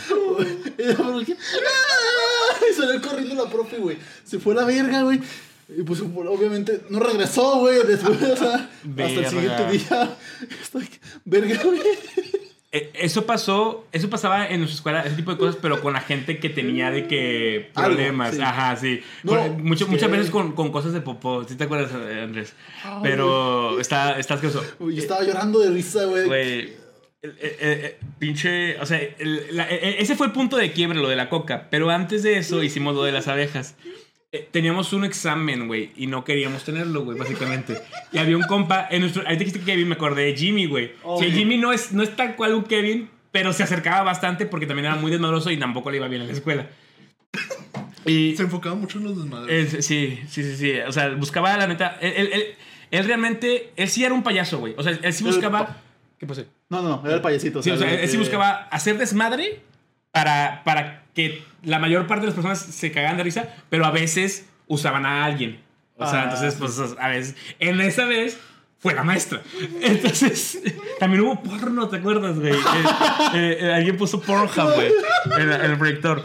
Y la profe que, "Ah". Y salió corriendo la profe, güey. Se fue a la verga, güey. Y pues obviamente no regresó, güey. Después, sea, hasta el siguiente día. Estoy, verga, güey. Eh, Eso pasó, eso pasaba en nuestra escuela, ese tipo de cosas, pero con la gente que tenía de que Algo, problemas. sí. Ajá, sí. No, Por- mucho- es muchas veces con, con cosas de popó. ¿Sí te acuerdas, Andrés? Pero está, está asqueroso. Uy, yo estaba llorando de risa, güey. Pinche. O sea, el- la- e- ese fue el punto de quiebre, lo de la coca. Pero antes de eso hicimos lo de las abejas. Eh, Teníamos un examen, güey, y no queríamos tenerlo, güey, básicamente. Y había un compa, en nuestro, ahí te dijiste Kevin, me acordé de Jimmy, güey. Oh, Sí. Jimmy no es, no es tal cual un Kevin, pero se acercaba bastante porque también era muy desmadroso y tampoco le iba bien en la escuela. Y Se enfocaba mucho en los desmadres. sí, sí, sí, sí. O sea, buscaba la neta. Él, él- él- él realmente. Él sí era un payaso, güey. O sea, él sí buscaba. ¿Qué pasó? No, no, no, era el payasito. Sí, o sea, él sí buscaba hacer desmadre para, para que la mayor parte de las personas se cagaran de risa, pero a veces usaban a alguien. O sea, Ah, entonces, pues a veces. En esa vez fue la maestra. Entonces, también hubo porno, ¿te acuerdas, güey? Eh, eh, eh, alguien puso Pornhub, güey, en, en el proyector.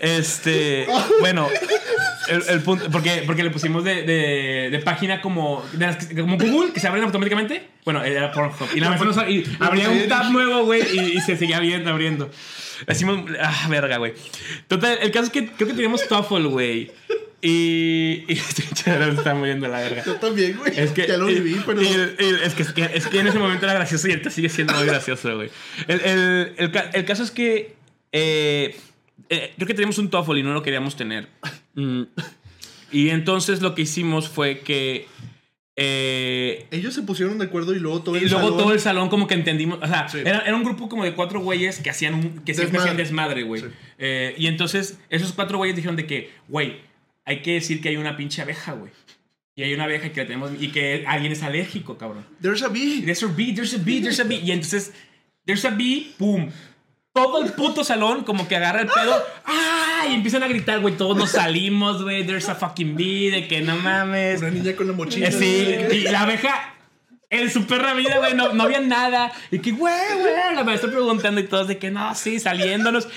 Este, bueno, el, el punto, porque, porque le pusimos de, de, de página como, de las que- como Google, que se abren automáticamente. Bueno, era Pornhub. Y la maestra nos y abría un tab nuevo, güey, y, y se seguía viendo, abriendo. Decimos, ah, verga, güey. Total, el caso es que creo que teníamos TOEFL, güey. Y, y este chaval está muriendo la verga. Yo también, güey. Es que, ya lo viví, pero. y- es, que, es, que, es que en ese momento era gracioso y ahorita sigue siendo muy gracioso, güey. El, el, el, ca- el caso es que eh, eh, creo que teníamos un TOEFL y no lo queríamos tener. Mm. Y entonces lo que hicimos fue que... eh, Ellos se pusieron de acuerdo y luego todo y el luego salón- todo el salón como que entendimos, o sea, Sí. era, era un grupo como de cuatro güeyes que hacían un, que siempre Desmadre. hacían desmadre, güey. Sí. Eh, y entonces esos cuatro güeyes dijeron de que, güey, hay que decir que hay una pinche abeja, güey. Y hay una abeja que la tenemos y que alguien es alérgico, cabrón. There's a bee. There's a bee, there's a bee, there's a bee. Y entonces, there's a bee, pum. Todo el puto salón como que agarra el pedo. ¡Ah! Y empiezan a gritar, güey. Todos nos salimos, güey. There's a fucking bee. De que no mames. Una niña con la mochila. Eh, sí, y la abeja en su perra vida, güey, no, no había nada. Y que, güey, güey, la maestra preguntando y todos de que no, sí, saliéndonos.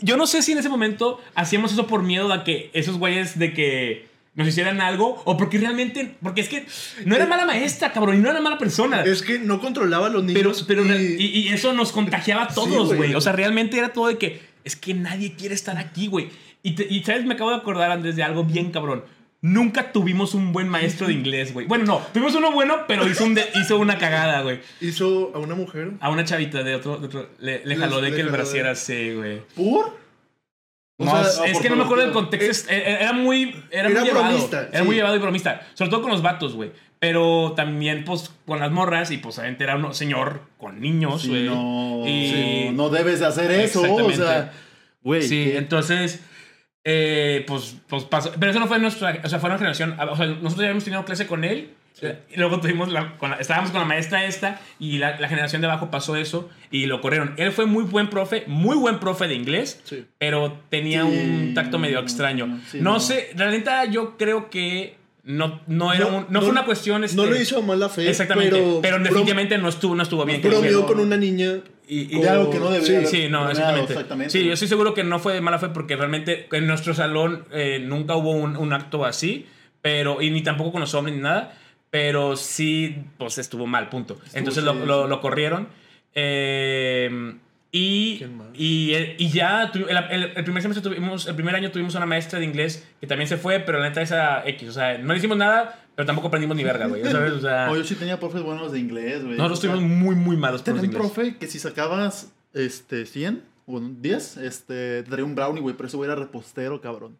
Yo no sé si en ese momento hacíamos eso por miedo a que esos güeyes de que nos hicieran algo o porque realmente, porque es que no era mala maestra, cabrón, y no era mala persona. Es que no controlaba a los niños. pero, y- y, y eso nos contagiaba a todos, güey. o sea, realmente era todo de que es que nadie quiere estar aquí, güey. Y, te- y, ¿sabes? Me acabo de acordar, Andrés, de algo bien cabrón. Nunca tuvimos un buen maestro de inglés, güey. Bueno, no, tuvimos uno bueno, pero hizo, un de- hizo una cagada, güey. hizo a una mujer. A una chavita de otro, de otro le, le Les- jaló de le que el brasier así, güey. ¿Por? O No, sea, es que no me acuerdo del contexto. es- Era, muy. Era, Era muy llevado. Era muy llevado y bromista. Sobre todo con los vatos, güey. Pero también, pues, con las morras. Y pues, obviamente era un señor con niños, Sí, güey. no, Y- no debes de hacer eso. O sea, güey. Sí, entonces, eh, pues, pues pasó. Pero eso no fue nuestra, o sea, fue una generación. O sea, nosotros ya habíamos tenido clase con él. Y luego tuvimos la, con la- estábamos con la maestra esta y la, la generación de abajo pasó eso y lo corrieron. Él fue muy buen profe, muy buen profe de inglés, Sí. pero tenía Sí, un tacto medio no, extraño. sí, no, no. sé, realmente yo creo que no, no, era No, un- no, fue no- una cuestión... Este, No lo hizo a mala fe. Exactamente, pero, pero, definitivamente no estuvo, no estuvo bien. bromeó con una niña. Y- y- De algo que no debería Sí, haber Sí, no, exactamente. Sí, yo estoy seguro que no fue de mala fe porque realmente en nuestro salón eh, nunca hubo un, un acto así, pero, y ni tampoco con los hombres ni nada, pero sí, pues estuvo mal, punto. Entonces lo, lo- lo corrieron. eh, y, y, y ya el, el- el primer semestre tuvimos, el primer año tuvimos una maestra de inglés que también se fue, pero la neta esa X, o sea, no le hicimos nada, pero tampoco aprendimos ni verga, güey. ¿sabes? O sea, yo sí tenía profes buenos de inglés, güey. nosotros tuvimos muy, muy malos profes de un profe que si sacabas este, 100 o 10, este, te daría un brownie, güey, pero ese güey era repostero, cabrón.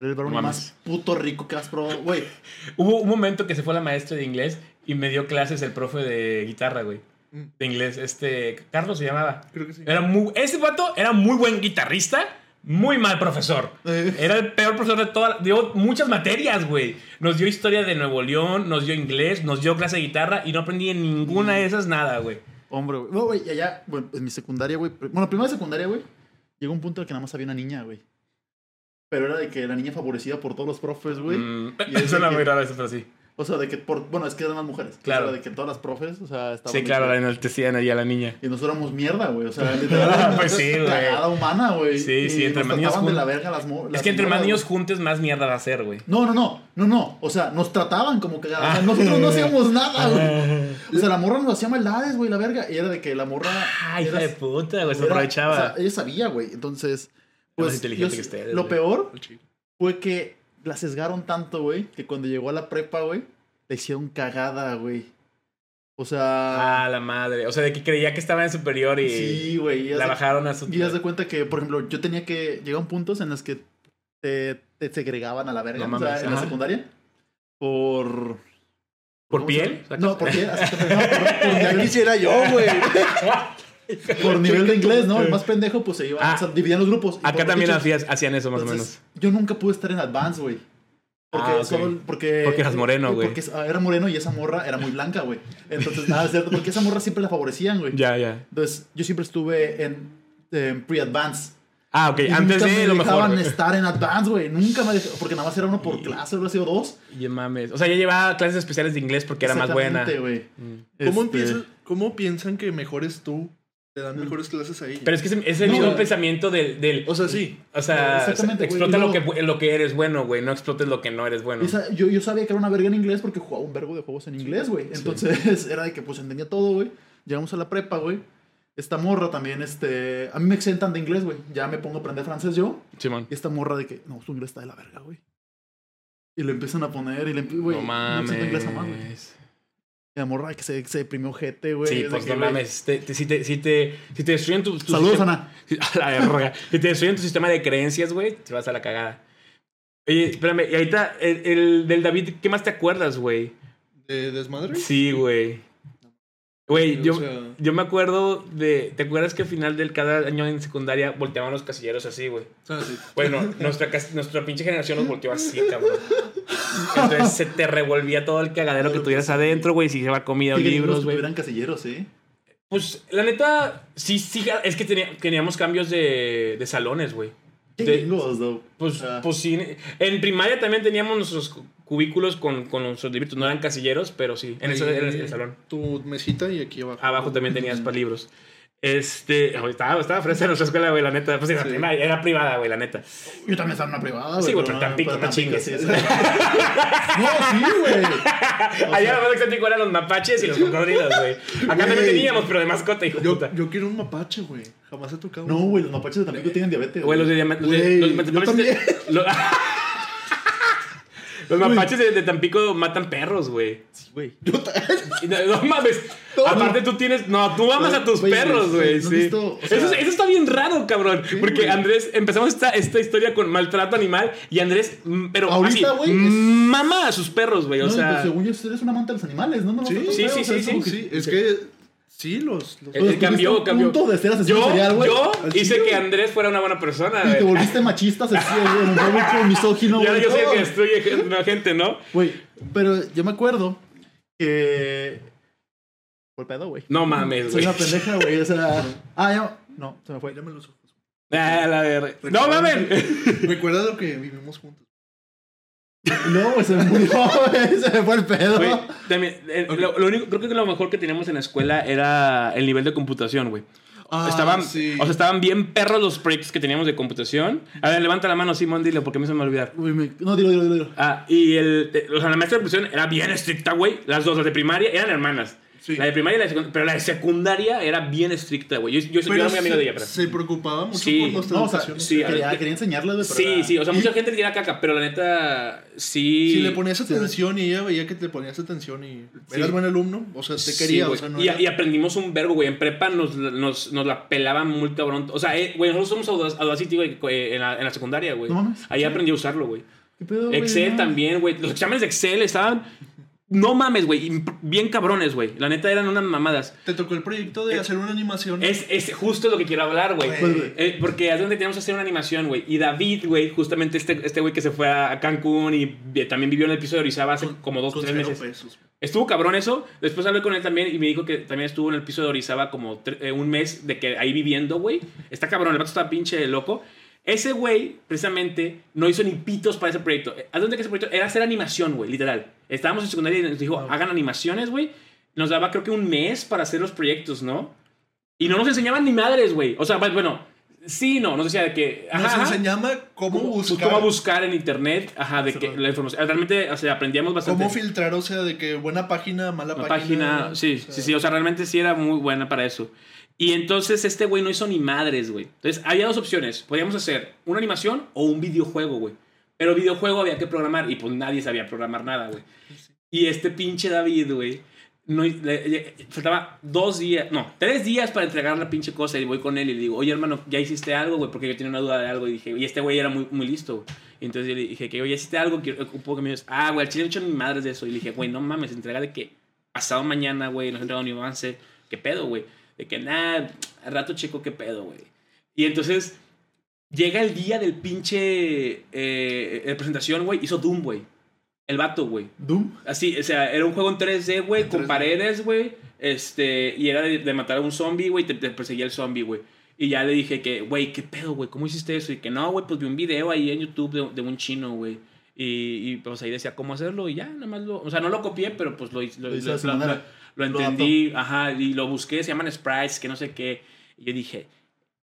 El brownie No más puto rico que has probado, güey. Hubo un momento que se fue la maestra de inglés y me dio clases el profe de guitarra, güey. Mm. De inglés. Este, Carlos se llamaba. Creo que sí. Era muy, ese vato era muy buen guitarrista, muy mal profesor. Eh. Era el peor profesor de todas. Dio muchas materias, güey. Nos dio historia de Nuevo León, nos dio inglés, nos dio clase de guitarra y no aprendí en ninguna de esas nada, güey. Hombre, güey. No, güey, allá, bueno, en mi secundaria, güey. Bueno, primero de secundaria, güey. Llegó un punto en el que nada más había una niña, güey. Pero era de que la niña favorecida por todos los profes, güey. Mm, Y es muy raro eso, pero sí. O sea, de que por. Bueno, es que eran más mujeres. Claro. O sea, de que todas las profes, o sea, estaban. Sí, claro, la enaltecían ahí a la niña. Y nosotros éramos mierda, güey. O sea, literalmente. Pues sí, güey. Cagada humana, güey. Sí, Y sí, entre más niños trataban de jun- la verga las Es que entre más niños más mierda va a ser, güey. No, no, no. No, no. O sea, nos trataban como. O sea, Ah. nosotros no hacíamos nada, güey. O sea, la morra nos hacía maldades, güey, la verga. Y era de que la morra. Ay, hija era- de puta, güey. Se aprovechaba. O sea, ella sabía, güey. Entonces. Pues. inteligente yo- que ustedes, lo güey. peor fue que la sesgaron tanto, güey, que cuando llegó a la prepa, güey, le hicieron cagada, güey. O sea. Ah, la madre. O sea, de que creía que estaba en superior y sí, güey. la de- bajaron a su. Y haz de cuenta que, por ejemplo, yo tenía que. Llegaban puntos en los que te, te segregaban a la verga. No o sea, mames, en la secundaria. Por. ¿Por ¿cómo piel? No, por piel. así que- no, por, por Ya nivel, quisiera yo, güey. por nivel de inglés, ¿no? El más pendejo, pues se iba. Ah. o sea, dividían los grupos. Y Acá también dicho, hacías- hacían eso más o menos. Yo nunca pude estar en Advance, güey. Porque, Ah, solo- porque, Porque eras moreno, güey. Porque era moreno y esa morra era muy blanca, güey. Entonces, nada, es cierto. Porque esa morra siempre la favorecían, güey. Ya, ya. Entonces, yo siempre estuve en, en pre-advance. Ah, ok. Y Antes nunca de me lo mejor. dejaban güey. estar en advance, güey. Nunca me dejaban. Porque nada más era uno por clase, hubiera sido dos. Ya mames. O sea, ya llevaba clases especiales de inglés porque era más buena. Exactamente, güey. Mm. ¿Cómo, Este, ¿Cómo piensan que mejores tú? Te dan mejores clases ahí. Pero es que es el No, mismo pensamiento del, del. o sea, sí. O sea, explota lo que, lo que eres bueno, güey. No explotes lo que no eres bueno. esa- yo, yo sabía que era una verga en inglés porque jugaba un vergo de juegos en inglés, güey. Entonces, era de que pues entendía todo, güey. Llegamos a la prepa, güey. Esta morra también, este... A mí me exentan de inglés, güey. Ya me pongo a aprender francés yo. Simón. Y esta morra de que, no, su inglés está de la verga, güey. Y le empiezan a poner y le empie- güey, no me exento inglés a más, güey. La morra que se, se deprimió gente, güey. Sí, pues no mames. Te- te- si, te, si, te, si te destruyen tu, tu Saludos, sistema- Ana. A la verga. Si te destruyen tu sistema de creencias, güey, te vas a la cagada. Oye, espérame, y ahorita, el, el del David, ¿qué más te acuerdas, güey? ¿De desmadre? Sí, güey. Güey, yo, yo me acuerdo de. ¿Te acuerdas que al final del cada año en secundaria volteaban los casilleros así, güey? Ah, sí. Bueno, nuestra, nuestra pinche generación los volteó así, cabrón. Entonces se te revolvía todo el cagadero que tuvieras adentro, güey. Si lleva comida o libros, güey. tuvieran casilleros, ¿eh? Pues la neta, sí, sí, es que tenía- teníamos cambios de, de salones, güey. Pues, Ah. pues sí. En primaria también teníamos nuestros cu- cubículos con, con nuestros libros. No eran casilleros, pero sí. En el, el salón. Tu mesita y aquí abajo. Abajo también tenías para libros. Este. Estaba, estaba fresa en nuestra escuela, güey, la neta. Pues era, Sí. primaria, era privada, güey, la neta. Yo también estaba en una privada, Sí, güey, pero pero Tampico, no chingues. sí, sí. No, sí, güey. Allá sea- lo más exótico eran los mapaches y los cocodrilos, güey. Acá también Güey. teníamos, pero de mascota, hijo de Yo, puta. yo quiero un mapache, güey. Jamás he tocado. No, güey, los mapaches de Tampico tienen diabetes. Güey, los de diamante. Los de, Güey, los de yo también. Los mapaches de, de Tampico matan perros, güey. Sí, güey. No, no mames. Aparte tú tienes. No, tú amas a tus perros, güey. ¿no has Sí. visto? O sea- eso, es- eso está bien raro, cabrón. porque. Andrés, empezamos esta, esta historia con maltrato animal y Andrés, mm, pero Ahorita, así, güey, es- mama a sus perros, güey. O sea, pues, según yo, eres un amante de los animales, ¿no? no no, Sí, no, sí, sí, sí, Sí, es que sí, los. los- Eh, Pues, cambió, estuviste a cambió. punto de ser asesino yo, serial, güey. yo hice que. Andrés fuera una buena persona, Y te volviste machista, asesino, misógino, güey. yo soy el que destruye la gente, ¿no? Güey, pero yo me acuerdo que... Fue el pedo, güey. No mames, Soy güey. una pendeja, güey. O sea... Ah, ya... No, se me fue. Mírame los ojos. Ah, la verga. No mames. Recuerda lo que vivimos juntos. No, se murió. Se me fue el pedo. Güey, también, eh, lo, lo único, creo que lo mejor que teníamos en la escuela era el nivel de computación, güey. Ah, estaban, sí. O sea, estaban bien perros los proyectos que teníamos de computación. A ver, levanta la mano, Simón, dile, porque a mí se me va a olvidar. Güey, me- No, dilo, dilo, dilo. Ah, y el, o sea, la maestra de computación era bien estricta, güey. Las dos, las de primaria, eran hermanas. Sí. La de primaria y la de secundaria. Pero la de secundaria era bien estricta, güey. Yo, yo, era muy amigo de ella, pero. se preocupaba mucho Sí. por nuestra No, o sea, sí, quería, quería enseñarles, güey, Sí, era- sí, o sea, mucha gente le tira caca, pero la neta, sí. Si le ponías atención y ella veía que te ponías atención y Sí. eras buen alumno, o sea, te quería, güey. o sea, no y, era- y aprendimos un verbo, güey. En prepa nos, nos, nos la pelaban muy cabrón. O sea, eh, güey, nosotros somos Audacity, güey, eh, en la, en la secundaria, güey. No mames. Ahí aprendí a usarlo, güey. ¿Qué pedo, güey? Excel No. también, güey. Los exámenes de Excel estaban. No mames, güey. Bien cabrones, güey. La neta eran unas mamadas. Te tocó el proyecto de Eh, hacer una animación. Es, es justo lo que quiero hablar, güey. Pues, Eh, porque es donde teníamos que hacer una animación, güey. Y David, güey, justamente este este güey que se fue a Cancún y también vivió en el piso de Orizaba hace como dos, con tres meses. pesos. Estuvo cabrón eso. Después hablé con él también y me dijo que también estuvo en el piso de Orizaba como eh, un mes de que ahí viviendo, güey. Está cabrón, el vato está pinche loco. Ese güey, precisamente, no hizo ni pitos para ese proyecto. Eh, ¿A dónde que ese proyecto? Era hacer animación, güey, literal. Estábamos en secundaria y nos dijo, hagan animaciones, güey. Nos daba creo que un mes para hacer los proyectos, ¿no? Y no nos enseñaban ni madres, güey. O sea, bueno, sí, no, nos decía de que... Nos ajá, ajá. enseñaba cómo, ¿Cómo, pues, buscar, cómo buscar en internet, ajá, de que la información. Realmente, o sea, aprendíamos bastante. cómo filtrar, o sea, de que buena página, mala La página. página, sí, o sea, sí, sí, o sea, realmente sí era muy buena para eso. Y entonces este güey no hizo ni madres, güey. Entonces había dos opciones. Podíamos hacer una animación o un videojuego, güey. Pero videojuego había que programar y pues nadie sabía programar nada, güey. Y este pinche David, güey, no, le- le- faltaba dos días, no, tres días para entregar la pinche cosa y voy con él y le digo, oye hermano, ¿ya hiciste algo, güey? Porque yo tenía una duda de algo y dije, y este güey era muy, muy listo. Y entonces yo le dije, que oye, ¿hiciste algo? Un poco que me dices, ah, güey, al chile no he hecho ni madres de eso. Y le dije, güey, no mames, entrega de que pasado mañana, güey, no has entregado ni avance. ¿Qué pedo, güey? De que nada, al rato chico, ¿qué pedo, güey? Y entonces llega el día del pinche eh, de presentación, güey, hizo Doom, güey. El vato, güey. Doom. Así, o sea, era un juego en 3D, güey, con 3D. paredes, güey. Este, y era de, de matar a un zombie, güey, te, te perseguía el zombie, güey. Y ya le dije que, güey, ¿qué pedo, güey? ¿Cómo hiciste eso? Y que no, güey, pues vi un video ahí en YouTube de, de un chino, güey. Y, y, pues ahí decía cómo hacerlo y ya, nada más lo... O sea, no lo copié, pero pues lo, lo, Lo hizo lo- lo- manera. lo entendí, ajá, y lo busqué, se llaman sprites, que no sé qué. Y yo dije,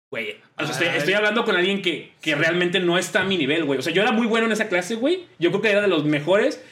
güey, o sea, estoy, Ay. estoy hablando con alguien que, que realmente no está a mi nivel, güey. O sea, yo era muy bueno en esa clase, güey. Yo creo que era de los mejores,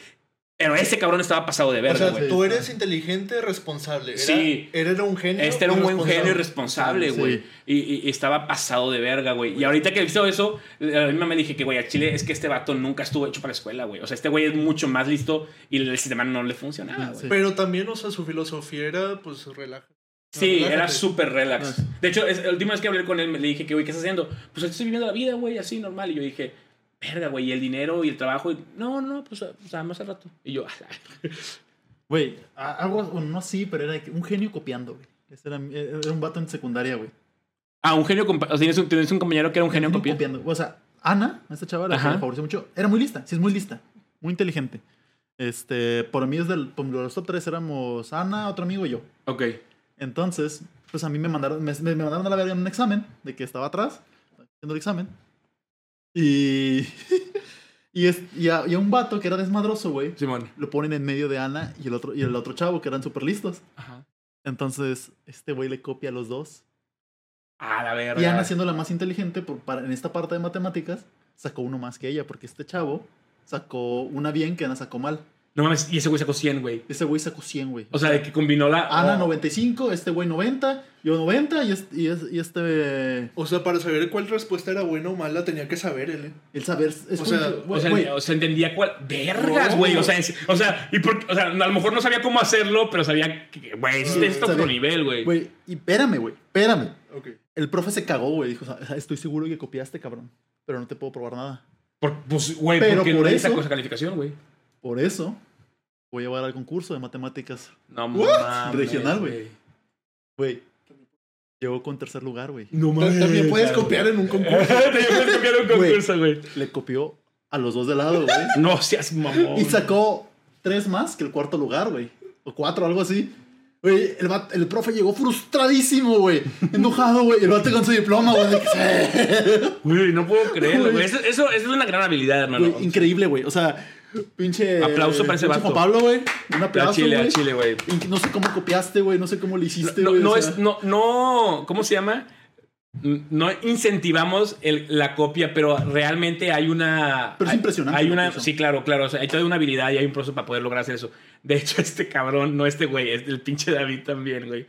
pero ese cabrón estaba pasado de O verga, sea, güey. tú eres inteligente, responsable. Era, Sí. Él era un genio. Este era un buen genio irresponsable, Sí. güey. Y, y- y estaba pasado de verga, güey. Y ahorita que hizo eso, a mí me dije que, güey, a Chile es que este vato nunca estuvo hecho para la escuela, güey. O sea, este güey es mucho más listo y el sistema no le funcionaba, güey. Sí. Pero también, o sea, su filosofía era, pues, relaja. Sí, era súper relax. De hecho, es, la última vez que hablé con él, me- le dije que, güey, ¿qué estás haciendo? Pues estoy viviendo la vida, güey, así normal. Y yo dije, verga, güey, y el dinero y el trabajo. Y, no, no, pues, o sea, más al rato. Y yo, Güey, algo, bueno, no así, pero era un genio copiando, güey. Era, era un vato en secundaria, güey. ah, un genio, o sea, tienes un, tienes un compañero que era un genio Genio copiando. O sea, Ana, esta chava, la que me favoreció mucho, era muy lista, sí es muy lista, muy inteligente. Este, por mí, desde el, por los top 3 éramos Ana, otro amigo y yo. Ok. Entonces, pues a mí me mandaron, me, me mandaron a la verga en un examen de que estaba atrás, haciendo el examen. Y. y, es, y, a, y a un vato que era desmadroso, güey, Simón. lo ponen en medio de Ana y el otro, y el otro chavo que eran súper listos. Ajá. Entonces, este güey le copia a los dos. Ah, la verga. Y Ana, siendo la más inteligente por, para, en esta parte de matemáticas, sacó uno más que ella, porque este chavo sacó una bien que Ana sacó mal. No mames, y ese güey sacó 100, güey. Ese güey sacó 100, güey. O sea, de que combinó la. Ana oh, 95, este güey 90, yo 90 y este, y es- y este O sea, para saber cuál respuesta era buena o mala, tenía que saber él, ¿eh? el saber es O sea, O sea, güey, o sea, entendía cuál. Vergas, No. güey. O sea, es- o sea, y por- o sea, a lo mejor no sabía cómo hacerlo, pero sabía que, güey, Sí, está a otro nivel, güey. güey, y espérame, güey, espérame. Ok. El profe se cagó, güey, dijo, "O sea, estoy seguro que copiaste, cabrón, pero no te puedo probar nada. Por- Pues, güey, Pero por eso- sacó esa calificación, güey. Por eso voy a llevar al concurso de matemáticas, No mames. Regional, güey. güey. Llegó con tercer lugar, güey. No mames. También puedes copiar en un concurso. También puedes copiar un Güey. concurso, güey. Le copió a los dos de lado, güey. No seas mamón. Y sacó tres más que el cuarto lugar, güey. O cuatro, algo así. Güey, el, el profe llegó frustradísimo, güey. Enojado, güey. El vato con su diploma, güey. Güey, no puedo creerlo, Güey. Eso, eso, eso es una gran habilidad, hermano. Güey, increíble, güey. O sea, pinche. Aplauso para ese pinche vato. Juan Pablo, güey. Un A aplauso. A. Chile, güey. No sé cómo copiaste, güey. No sé cómo le hiciste, No, güey. no es, no, no, ¿cómo se llama? No incentivamos el- la copia, pero realmente hay una. Pero es hay- impresionante Hay lo una, sí, claro, claro. o sea, hay toda una habilidad y hay un proceso para poder lograr hacer eso. De hecho, este cabrón, no este güey, es el pinche David también, güey.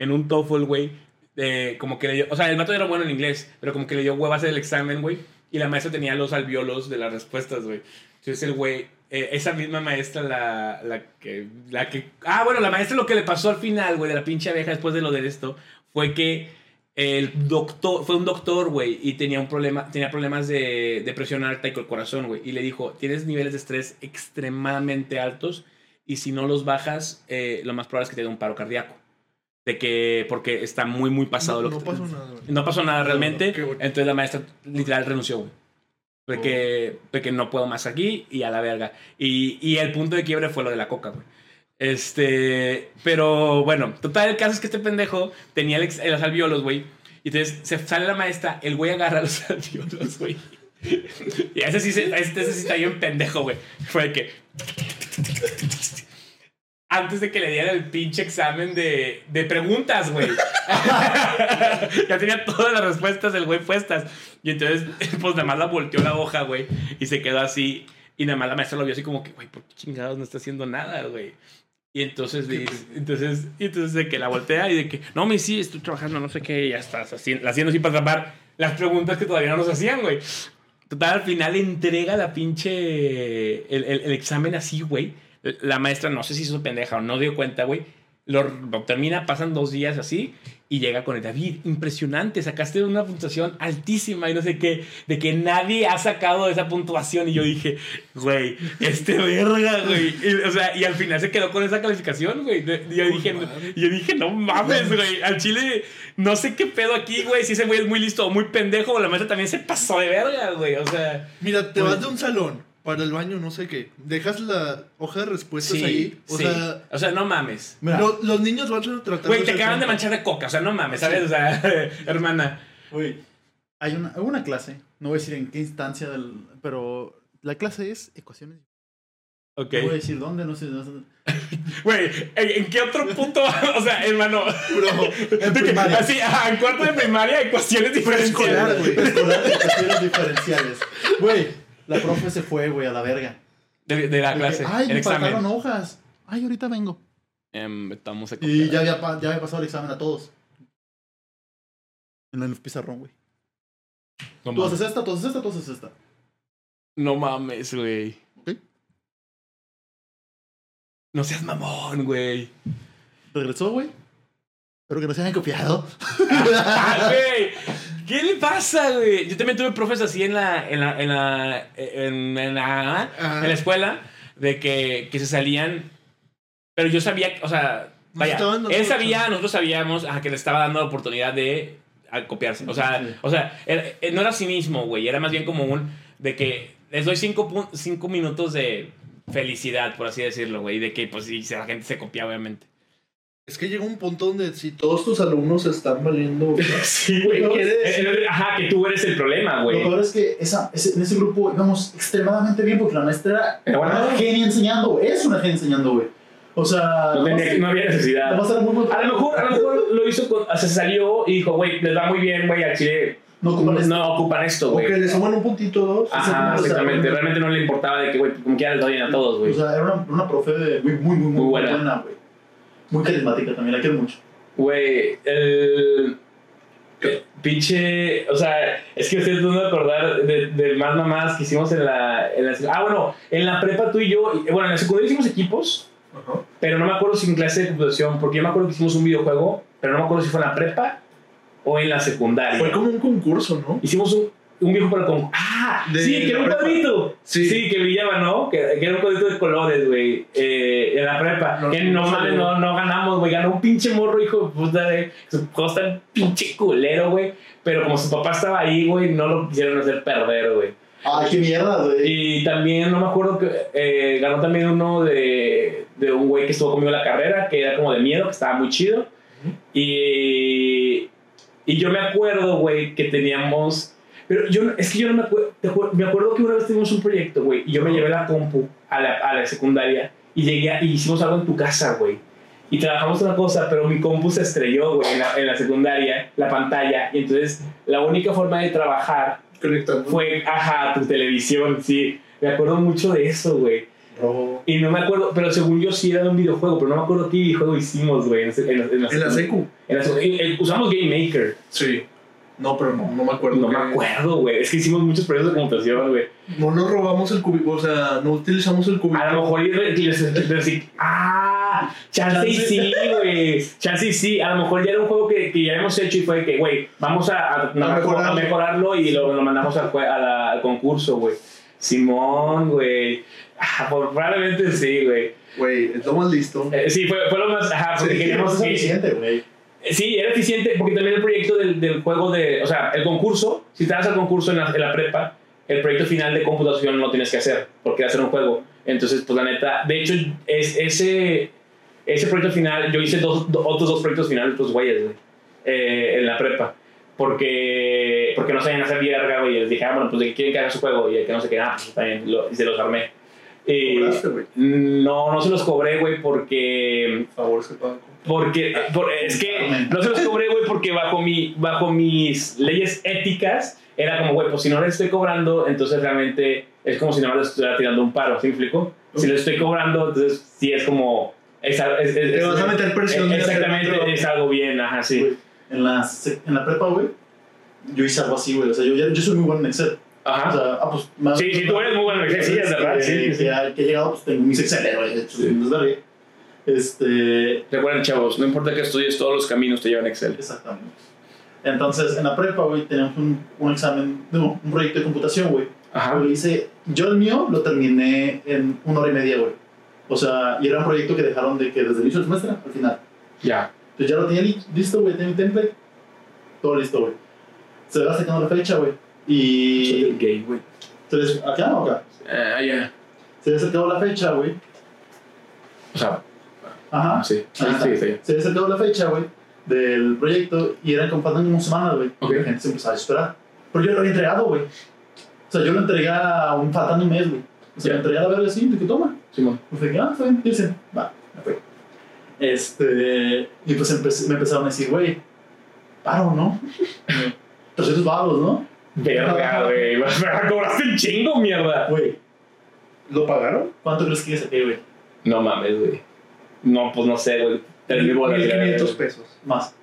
En un TOEFL, güey, eh, como que le dio. O sea, el vato era bueno en inglés, pero como que le dio huevas el examen, güey. Y la maestra tenía los alveolos de las respuestas, güey. Entonces el güey, eh, esa misma maestra, la, la que, la que... Ah, bueno, la maestra lo que le pasó al final, güey, de la pinche abeja después de lo de esto, fue que el doctor, fue un doctor, güey, y tenía un problema, tenía problemas de, de presión alta y con el corazón, güey. Y le dijo, tienes niveles de estrés extremadamente altos y si no los bajas, eh, lo más probable es que te dé un paro cardíaco. De que, porque está muy, muy pasado No, lo no que pasó nada, güey. no pasó nada realmente. Bueno. Entonces la maestra literal renunció, güey. Porque, porque no puedo más aquí y a la verga. Y, y el punto de quiebre fue lo de la coca, güey. Este, pero bueno, total, el caso es que este pendejo tenía el los alveolos, güey. Y entonces se sale la maestra, el güey agarra los alveolos, güey. Y ese sí, se- ese, ese sí está bien pendejo, güey. Fue de que. Antes de que le dieran el pinche examen de, de preguntas, güey. ya tenía todas las respuestas del güey puestas. Y entonces, pues nada más la volteó la hoja, güey. Y se quedó así. Y nada más la maestra lo vio así como que, güey, ¿por qué chingados no está haciendo nada, güey? Y entonces, dice- entonces, y entonces de que la voltea y de que, no, me sí, estoy trabajando, no sé qué, y ya estás haciendo, haciendo así para tapar las preguntas que todavía no nos hacían, güey. Total, al final entrega la pinche, el, el- el examen así, güey. La maestra, no sé si hizo pendeja o no dio cuenta, güey. Lo, lo termina, pasan dos días así y llega con el David. Impresionante, sacaste una puntuación altísima y no sé qué, de que nadie ha sacado esa puntuación. Y yo dije, güey, este verga, güey. Y, o sea, y al final se quedó con esa calificación, güey. Yo dije, yo dije, no mames, güey. Al chile, no sé qué pedo aquí, güey. Si ese güey es muy listo o muy pendejo, la maestra también se pasó de verga, güey. O sea, Mira, te vas de un salón para el baño, no sé qué. Dejas la hoja de respuestas sí. ahí. O sí. sea, o sea, no mames. Lo- los niños van a tratar Güey, te acaban de manchar de coca, o sea, no mames, ¿sabes? O sea, hermana. güey, hay una, una clase, no voy a decir en qué instancia, del, pero la clase es ecuaciones. Ok. No voy a decir dónde, no sé. No sé. Güey, ¿en, en qué otro punto? o sea, hermano. Bro, En primaria. Así, ajá, en cuarto de primaria, ecuaciones diferenciales. güey. Preescolar, ecuaciones diferenciales. Güey, la profe se fue, güey, a la verga. De, de la clase, Ay, el me faltaron examen. hojas. Ay, ahorita vengo. Em, estamos Y ya había, pa- ya había pasado el examen a todos. En el pizarrón, güey. No Tú haces mames, esta, tú haces esta, tú haces esta. no mames, güey. Ok. No seas mamón, güey. Regresó, güey. Espero que no se hayan copiado. Ah, güey. ¿Qué le pasa, güey? Yo también tuve profes así en la, en la, en la, en, en la, Ajá. en la escuela, de que, que se salían, pero yo sabía, o sea, vaya, él sabía, nosotros sabíamos a que le estaba dando la oportunidad de a copiarse. O sea, Sí. o sea era- eh, no era cinismo, güey, era más bien como un, de que les doy cinco, cinco minutos de felicidad, por así decirlo, güey, de que pues sí, la gente se copia, obviamente. Es que llega un punto donde si todos tus alumnos están valiendo. Sí, güey. ¿Quieres? Ajá, que tú eres el problema, Lo peor es que esa, ese- en ese grupo íbamos extremadamente bien porque la maestra era bueno. una genia enseñando, güey. Es una genia enseñando, güey. O sea, No, tenía- no había necesidad. era muy A lo mejor, a lo mejor lo hizo con, o sea, se salió y dijo, güey, les va muy bien, güey, al chile. No ocupan esto. no ocupan esto, güey. que le suman un puntito dos. Ajá, exactamente. Realmente no le importaba de que, güey, como quiera les doy a todos, güey. O sea, era una, una profe de, muy, muy, muy, muy, buena, güey. Muy carismática también, la quiero mucho. Güey, el. el Pinche. O sea, es que estoy tratando de acordar de, de más mamás que hicimos en la, en la. Ah, bueno, en la prepa tú y yo. Bueno, en la secundaria hicimos equipos, pero no me acuerdo si en clase de computación, porque yo me acuerdo que hicimos un videojuego, pero no me acuerdo si fue en la prepa o en la secundaria. Fue como un concurso, ¿no? Hicimos un, un para con. ¡Ah! De sí, que era un cuadrito. Sí. Sí. que brillaba, ¿no? Que, que era un cuadrito de colores, güey. Eh, en la prepa. No, que no no mames, no, no ganamos, güey. Ganó un pinche morro, hijo de puta, güey. Su está pinche culero, güey. Pero como su papá estaba ahí, güey, no lo quisieron hacer perder, güey. Ay, qué mierda, güey. Y también, no me acuerdo que eh, ganó también uno de, de un güey que estuvo conmigo en la carrera, que era como de miedo, que estaba muy chido. Y, y yo me acuerdo, güey, que teníamos. Pero yo, no- es que yo no me acuerdo. Me acuerdo que una vez tuvimos un proyecto, güey, y yo me llevé la compu a la, a la secundaria y llegué a- y hicimos algo en tu casa, güey. Y trabajamos una cosa, pero mi compu se estrelló, güey, en la, en la secundaria, la pantalla. Y entonces la única forma de trabajar Conectando. fue, ajá, tu televisión, sí. Me acuerdo mucho de eso, güey. Robo. Y no me acuerdo, pero según yo sí era de un videojuego, pero no me acuerdo qué videojuego hicimos, güey. En, la- en, en la- secu. en la- en- en- usamos Game Maker. Sí. No, pero no, no me acuerdo. No me acuerdo, güey. Es que hicimos muchos proyectos de computación, güey. No nos robamos el cubito, o sea, no utilizamos el cubito. A lo mejor y re- les- les- les- Ah, chance y sí, güey. Chance y sí. A lo mejor ya era un juego que, que ya habíamos hecho y fue que, güey, vamos a, a- a mejorarlo. mejorarlo y lo, lo mandamos al, a la- al concurso, güey. Simón, güey. Ah, probablemente sí, güey. Güey, es lo más listo. Eh, sí, fue, fue lo más. Ajá, porque Sí, queríamos. Es que- eficiente, güey. Sí, era eficiente porque también el proyecto del, del juego de. O sea, el concurso, si te das al concurso en la, en la prepa, el proyecto final de computación no tienes que hacer porque ser un juego. Entonces, pues la neta. De hecho, es, ese, ese proyecto final, yo hice dos, do- otros dos proyectos finales, pues güeyes, güey, eh, en la prepa. Porque, porque no sabían hacer verga, güey. Y les dije, ah, bueno, pues de que quieren que haga su juego. Y el que no sé qué, ah, pues también. Lo, y se los armé. Y- Cobraste, güey. no, no se los cobré, güey, porque Favores que pagan. Porque por- es que no se los cobré, güey, porque bajo, mi, bajo mis leyes éticas era como, güey, pues si no les estoy cobrando, entonces realmente es como si no les estuviera tirando un paro, ¿sí me explico? Si les estoy cobrando, entonces sí es como... Es, es- es- Te es- vas a meter presión Exactamente, es algo bien, ajá, sí. Güey, En la, en la prepa, güey, yo hice algo así, güey. O sea, yo, ya- yo soy muy bueno en Excel. O Ajá. sea, ah, pues... más- Sí, sí, tú eres muy bueno en Excel, sí, es verdad, sí, sí. Que, ha- que he llegado, pues tengo mis Excel, güey. De hecho, Sí. Este... Recuerden, chavos, no importa que estudies, todos los caminos te llevan a Excel. Exactamente. Entonces, en la prepa, güey, teníamos un, un examen, no, un proyecto de computación, güey. Ajá. Lo hice, yo el mío lo terminé en una hora y media, güey. O sea, y era un proyecto que dejaron de que desde el inicio del semestre al final. Ya. Entonces ya lo tenía li- listo, güey, tenía mi template. Todo listo, güey. Se va acercando la fecha, güey. Y... gay, güey. Se les, ¿Acá o acá? Ah, ya. Se le acercó la fecha, güey. O sea, Ajá. sí. Está. sí, sí. Se le acercó la fecha, güey, del proyecto y eran como faltan como semanas, güey. Ok. Y la gente se empezaba a esperar. Pero yo lo había entregado, güey. O sea, yo lo entregué a un faltando un mes, güey. O sea, Ya. lo entregué a la verga así, de que toma. Simón. Pues dije, ah, está bien, dicen, va, me fue. Este, y pues empecé- me empezaron a decir, güey, paro, ¿no? 300 baros, ¿no? Verga, güey. Me cobraste un chingo, mierda. Güey, ¿Lo pagaron? ¿cuánto crees que saqué, güey? No mames, güey. No, pues no sé, güey. Tres mil bolas. 1500 pesos. Más,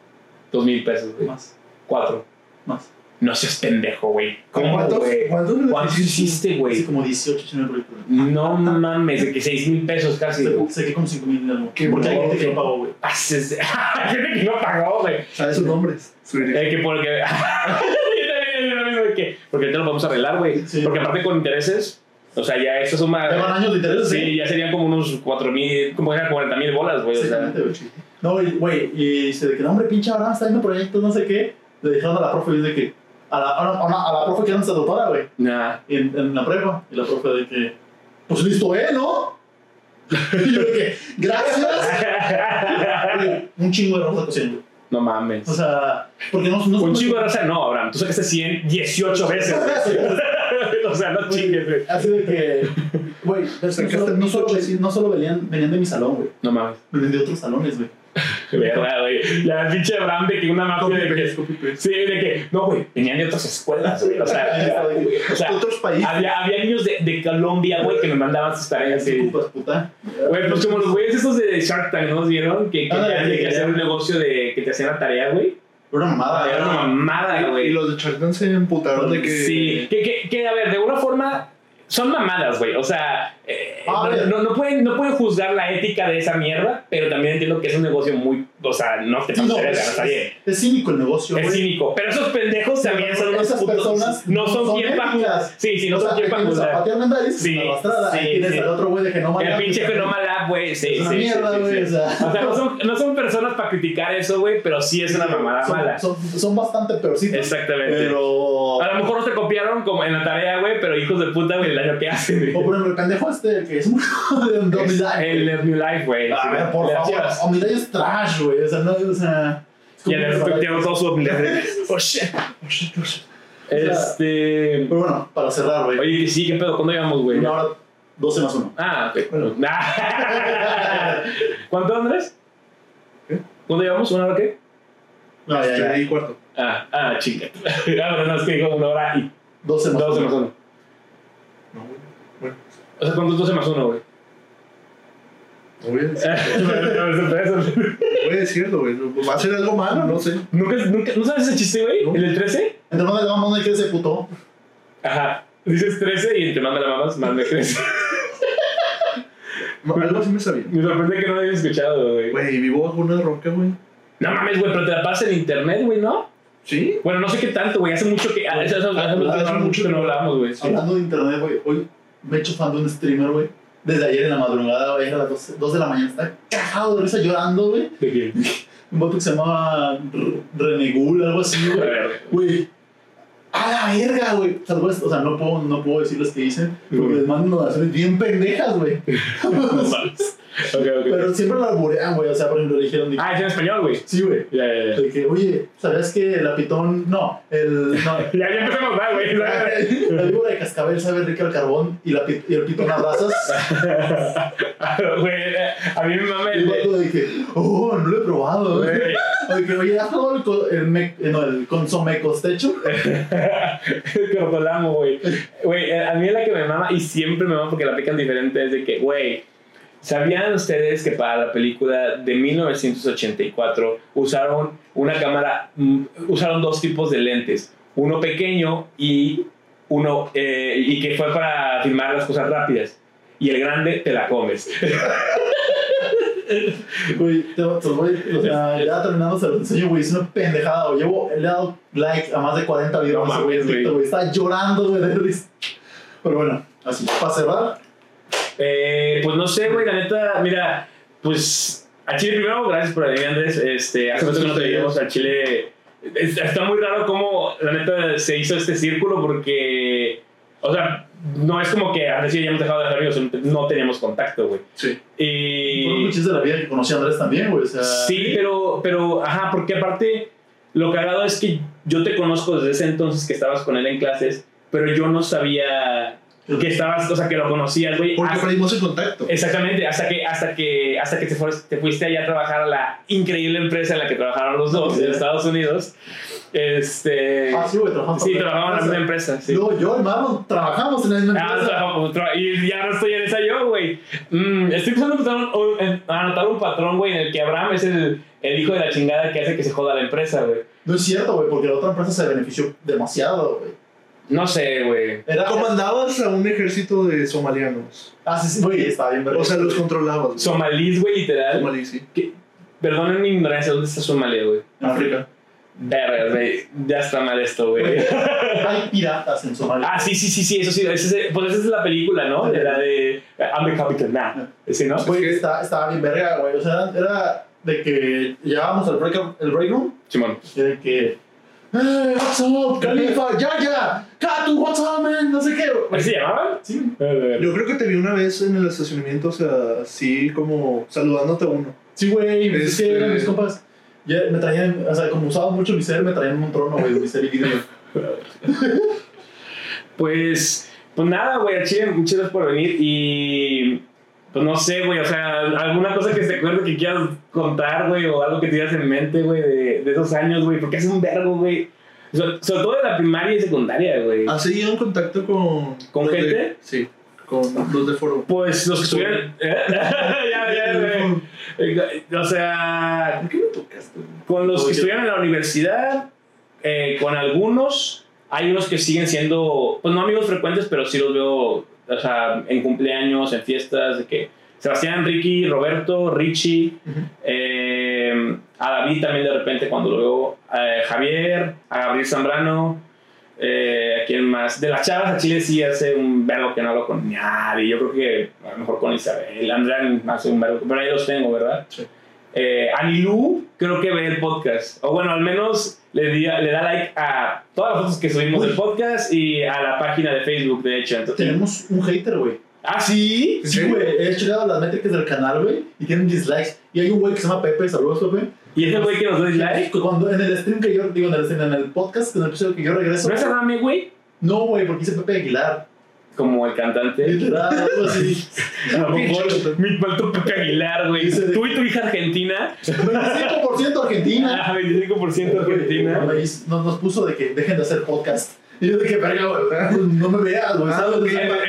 Dos mil pesos, güey. más, Cuatro. más. No seas pendejo, güey. ¿Cómo, ¿Cuántos? güey? ¿Cuántos le ¿Cuántos hiciste, Así güey? como 18, 19 proyectos. No mames, de que seis mil pesos casi. güey. Saqué- como 5 mil de algo. Qué Porque hay gente que lo pagó, güey. Haces. Hay gente que no pagó, güey. ¿Sabes sus nombres? Dirección. Es que porque. Porque te lo podemos arreglar, güey. Sí. Porque aparte con intereses. O sea, ya esta suma. Llevan años de interés, Sí, ya serían como unos cuatro mil. Como eran 40 mil bolas, güey. O sea. No, güey, y se de que, no, hombre, pinche Abraham está viendo proyectos, no sé qué. Le dijeron a la profe, y de que, a la, a la, a la- profe que era nuestra doctora, güey, Nah. en, en la prepa. Y la profe de que, pues listo, ¿eh? ¿No? Y yo de que, gracias. Un chingo de ropa cociendo. No mames. O sea, porque no, no Un chingo de raza, no, Abraham. Tú sacaste 100, 18 veces. o sea, no chingues, güey. Así de que, güey, no solo, no solo, 1800. no solo venían, venían de mi salón, güey. No mames. Venían de otros salones, güey. Verdad, güey. La pinche Abraham de que una mafia de que. Sí, de que. No, güey, venían de otras escuelas, güey. O sea, o sea, Otros países. había, había niños de, de Colombia, güey, que me mandaban sus tareas. Güey, pues como los güeyes esos de Shark Tank, ¿no? ¿Vieron? Que, que, Ah, sí, que ya. hacer un negocio de que te hacían la tarea, güey. Una mamada. Era una mamada, Y güey. los de Charlton se emputaron de que. Sí, que, que, que, a ver, de alguna forma son mamadas, güey. O sea, eh, A no, ver. no, no pueden, no pueden juzgar la ética de esa mierda, pero también entiendo que es un negocio muy. O sea, no te pases no, de verga, no está bien. es- cínico el negocio, Es güey. cínico. Pero esos pendejos también son unos Esas putos. personas no son, son quien para juzgar. Sí, sí, no o son quien para juzgar. Mendaris, Sí, una arrastrada. sí, Ahí tienes sí. al otro güey de Genoma El pinche Genoma Lab, güey. Sí, Es una sí, mierda, sí, güey, o sea. O sea, no son, no son personas para criticar eso, güey, pero sí es una mamada son, mala. Son, son bastante peorcitos. Exactamente. Pero. A lo mejor no te copiaron como en la tarea, güey, pero hijos de puta, güey, el daño que güey. O por ejemplo, el pendejo este que es Omidai. El New Life, güey. A ver, por favor. Omidai es trash, güey. O sea, no, o sea. es Y como el que- respectivo todo su habilidad. Oh shit. Oh shit. Oh shit. Este. Pero bueno, para cerrar, güey. Oye, sí, ¿qué pedo? ¿Cuándo íbamos, güey? Una hora, 12 más 1. Ah, ok. Bueno. ¿Cuánto, Andrés? ¿Qué? ¿Cuándo llevamos? ¿Una hora qué? No, ya, ya. Este, y cuarto. Ah, ah, chinga. Ah, bueno, no, es que dijo una hora y 12 más 12 más 1. uno. No, güey. Bueno, O sea, ¿cuánto es 12 más uno, güey? no voy a decir- voy a decirlo, güey. Va a ser algo malo, no sé. ¿Nunca, nunca, ¿No sabes ese chiste, güey? No. ¿El del 13? Entre más vamos, no hay que ese puto. Ajá. Dices 13 y entre más me la mamas, más me crece. Algo así me sabía. Me sorprende que no lo hayas escuchado, güey. Güey, vivo bajo una roca, güey. No mames, güey, pero te la pasas en internet, güey, ¿no? ¿Sí? Bueno, no sé qué tanto, güey. Hace mucho que. Hace, hace- hace- hace mucho que no hablamos, güey. sí. Hablando de internet, güey. Hoy me he hecho fan de un streamer, güey. Desde ayer en la madrugada, güey. A las 12, 2 de la mañana. Está cagado de risa llorando, güey. ¿De qué? Un vato que se llamaba Renegul, algo así, güey. Güey. A la verga, güey. O sea, pues, o sea, no puedo, no puedo decirles qué dicen. Porque les mando oraciones bien pendejas, güey. No. Ok, ok. Pero siempre lo alburean, güey. O sea, por ejemplo, le dijeron. Ah, es en español, güey. Sí, güey. Ya, ya, ya. De que, oye, ¿sabías que el pitón. No, el. No. Ya, ya empezamos mal, güey. La víbora de cascabel sabe rica al carbón y, la, pi- y el pitón a brasas. Güey, a mí me mama Y de que, oh, no lo he probado. Güey. Oye, oye, ¿has probado el, co- el, me- eh, no, el consomé costecho? El güey. Güey, a mí la que me mama, y siempre me mama porque la aplican diferente, es de que, güey, ¿sabían ustedes que para la película de 1984 usaron una cámara, mm, usaron dos tipos de lentes? Uno pequeño y uno, eh, y que fue para filmar las cosas rápidas. Y el grande te la comes. Güey, te, te voy, o sea, ya terminando se los enseño, güey, es una pendejada, güey. Llevo, le he dado like a más de 40 videos, No güey. Está llorando, güey, de risa. Pero bueno, así, para cerrar, Eh, pues no sé, güey, la neta, mira, pues a Chile primero, gracias por venir, Andrés. Este, hace rato que no te veíamos al Chile. Es- Está muy raro cómo, la neta, se hizo este círculo porque, o sea, no es como que Andrés y yo ya hemos dejado de ser amigos, no teníamos contacto, güey. Sí. Y... fueron muchos de la vida que conocí a Andrés también, güey. O sea, Sí, pero, pero, ajá, porque aparte, lo cagado es que yo te conozco desde ese entonces que estabas con él en clases, pero yo no sabía que estabas, o sea, que lo conocías, güey. Porque hasta- perdimos el contacto. Exactamente, hasta que, hasta que, hasta que te, fuiste, te fuiste allá a trabajar a la increíble empresa en la que trabajaron los dos en Estados Unidos. Este. Ah, sí, güey, trabajamos sí, trabajaban en la misma empresa. Sí. No, yo, hermano, trabajamos en la misma Ah, empresa. trabajamos, tra- y ya no estoy en esa yo, güey. Mm, estoy empezando a anotar un, en- a anotar un patrón, güey, en el que Abraham es el, el hijo de la chingada que hace que se joda la empresa, güey. No es cierto, güey, porque la otra empresa se benefició demasiado, güey. No sé, güey. Era. Comandabas a un ejército de somalianos. Ah, sí, sí, güey, estaba bien, O sea, los controlabas. güey. Somalís, güey, literal. Somalí, sí. Perdonen mi ignorancia, ¿dónde está Somalia, güey? En África. Verga, güey. Ya está mal esto, güey. Hay piratas en Somalia. Ah, sí, sí, sí, sí, eso sí. ese es- pues esa es la película, ¿no? De la de I'm the Captain Now. Ese, ¿no? Güey, es que- está- estaba bien verga, güey. O sea, era de que llegábamos al break, el break room Simón. y de que. ¡Hey, what's up, Califa! ¡Ya, ya! ¡Katu, what's up, man! No sé qué. ¿Así se llamaban? Sí. Yo creo que te vi una vez en el estacionamiento, o sea, así como saludándote a uno. Sí, güey. Es Este- que eran mis compas. Ya me traían, o sea, como usaba mucho mi ser, me traían un trono, güey, mi ser y. Pues, pues nada, güey, Chile, muchas gracias por venir. Y Pues no sé, güey, o sea, alguna cosa que se acuerde que quieras contar, güey, o algo que tienes en mente, güey, de, de esos años, güey, porque es un vergo, güey. Sobre, sobre todo de la primaria y secundaria, güey. ¿Has seguido en contacto con... ¿Con de- gente? sí, con los de foro. Pues los que estuvieron. ¿Eh? ya, ya, güey. Eh, O sea, ¿Por qué me tocaste? con los que estuvieron en la universidad, eh, con algunos, hay unos que siguen siendo, pues no amigos frecuentes, pero sí los veo, o sea, en cumpleaños, en fiestas, de que Sebastián, Ricky, Roberto, Richie, eh, a David también de repente cuando lo veo, eh, Javier, a Gabriel Zambrano, eh, ¿a quién más? De las chavas a Chile sí hace un verbo que no hablo con nadie, yo creo que a lo mejor con Isabel, Andrea hace un verbo, pero ahí los tengo, ¿verdad? Sí. Eh, Anilú creo que ve el podcast, o bueno, al menos le, di- le da like a todas las fotos que subimos del podcast y a la página de Facebook, de hecho. Entonces, Tenemos un hater, güey. Ah, sí. Sí, güey. He checado las métricas del canal, güey, y tienen dislikes. Y hay un güey que se llama Pepe, saludos, Pepe. Y ese güey que nos da dislike. Cuando en el stream que yo, digo, en el, stream, en el podcast, en el episodio que yo regreso. ¿No es Adame, güey? No, güey, porque dice Pepe Aguilar. Como el cantante. Literal, algo así. Mi faltó Pepe Aguilar, güey. Tú y tu hija argentina. 25% Argentina. Ah, 25% argentina. Nos puso de que dejen de hacer podcast. Y yo de que, verga, güey, no me veas, güey. Ah.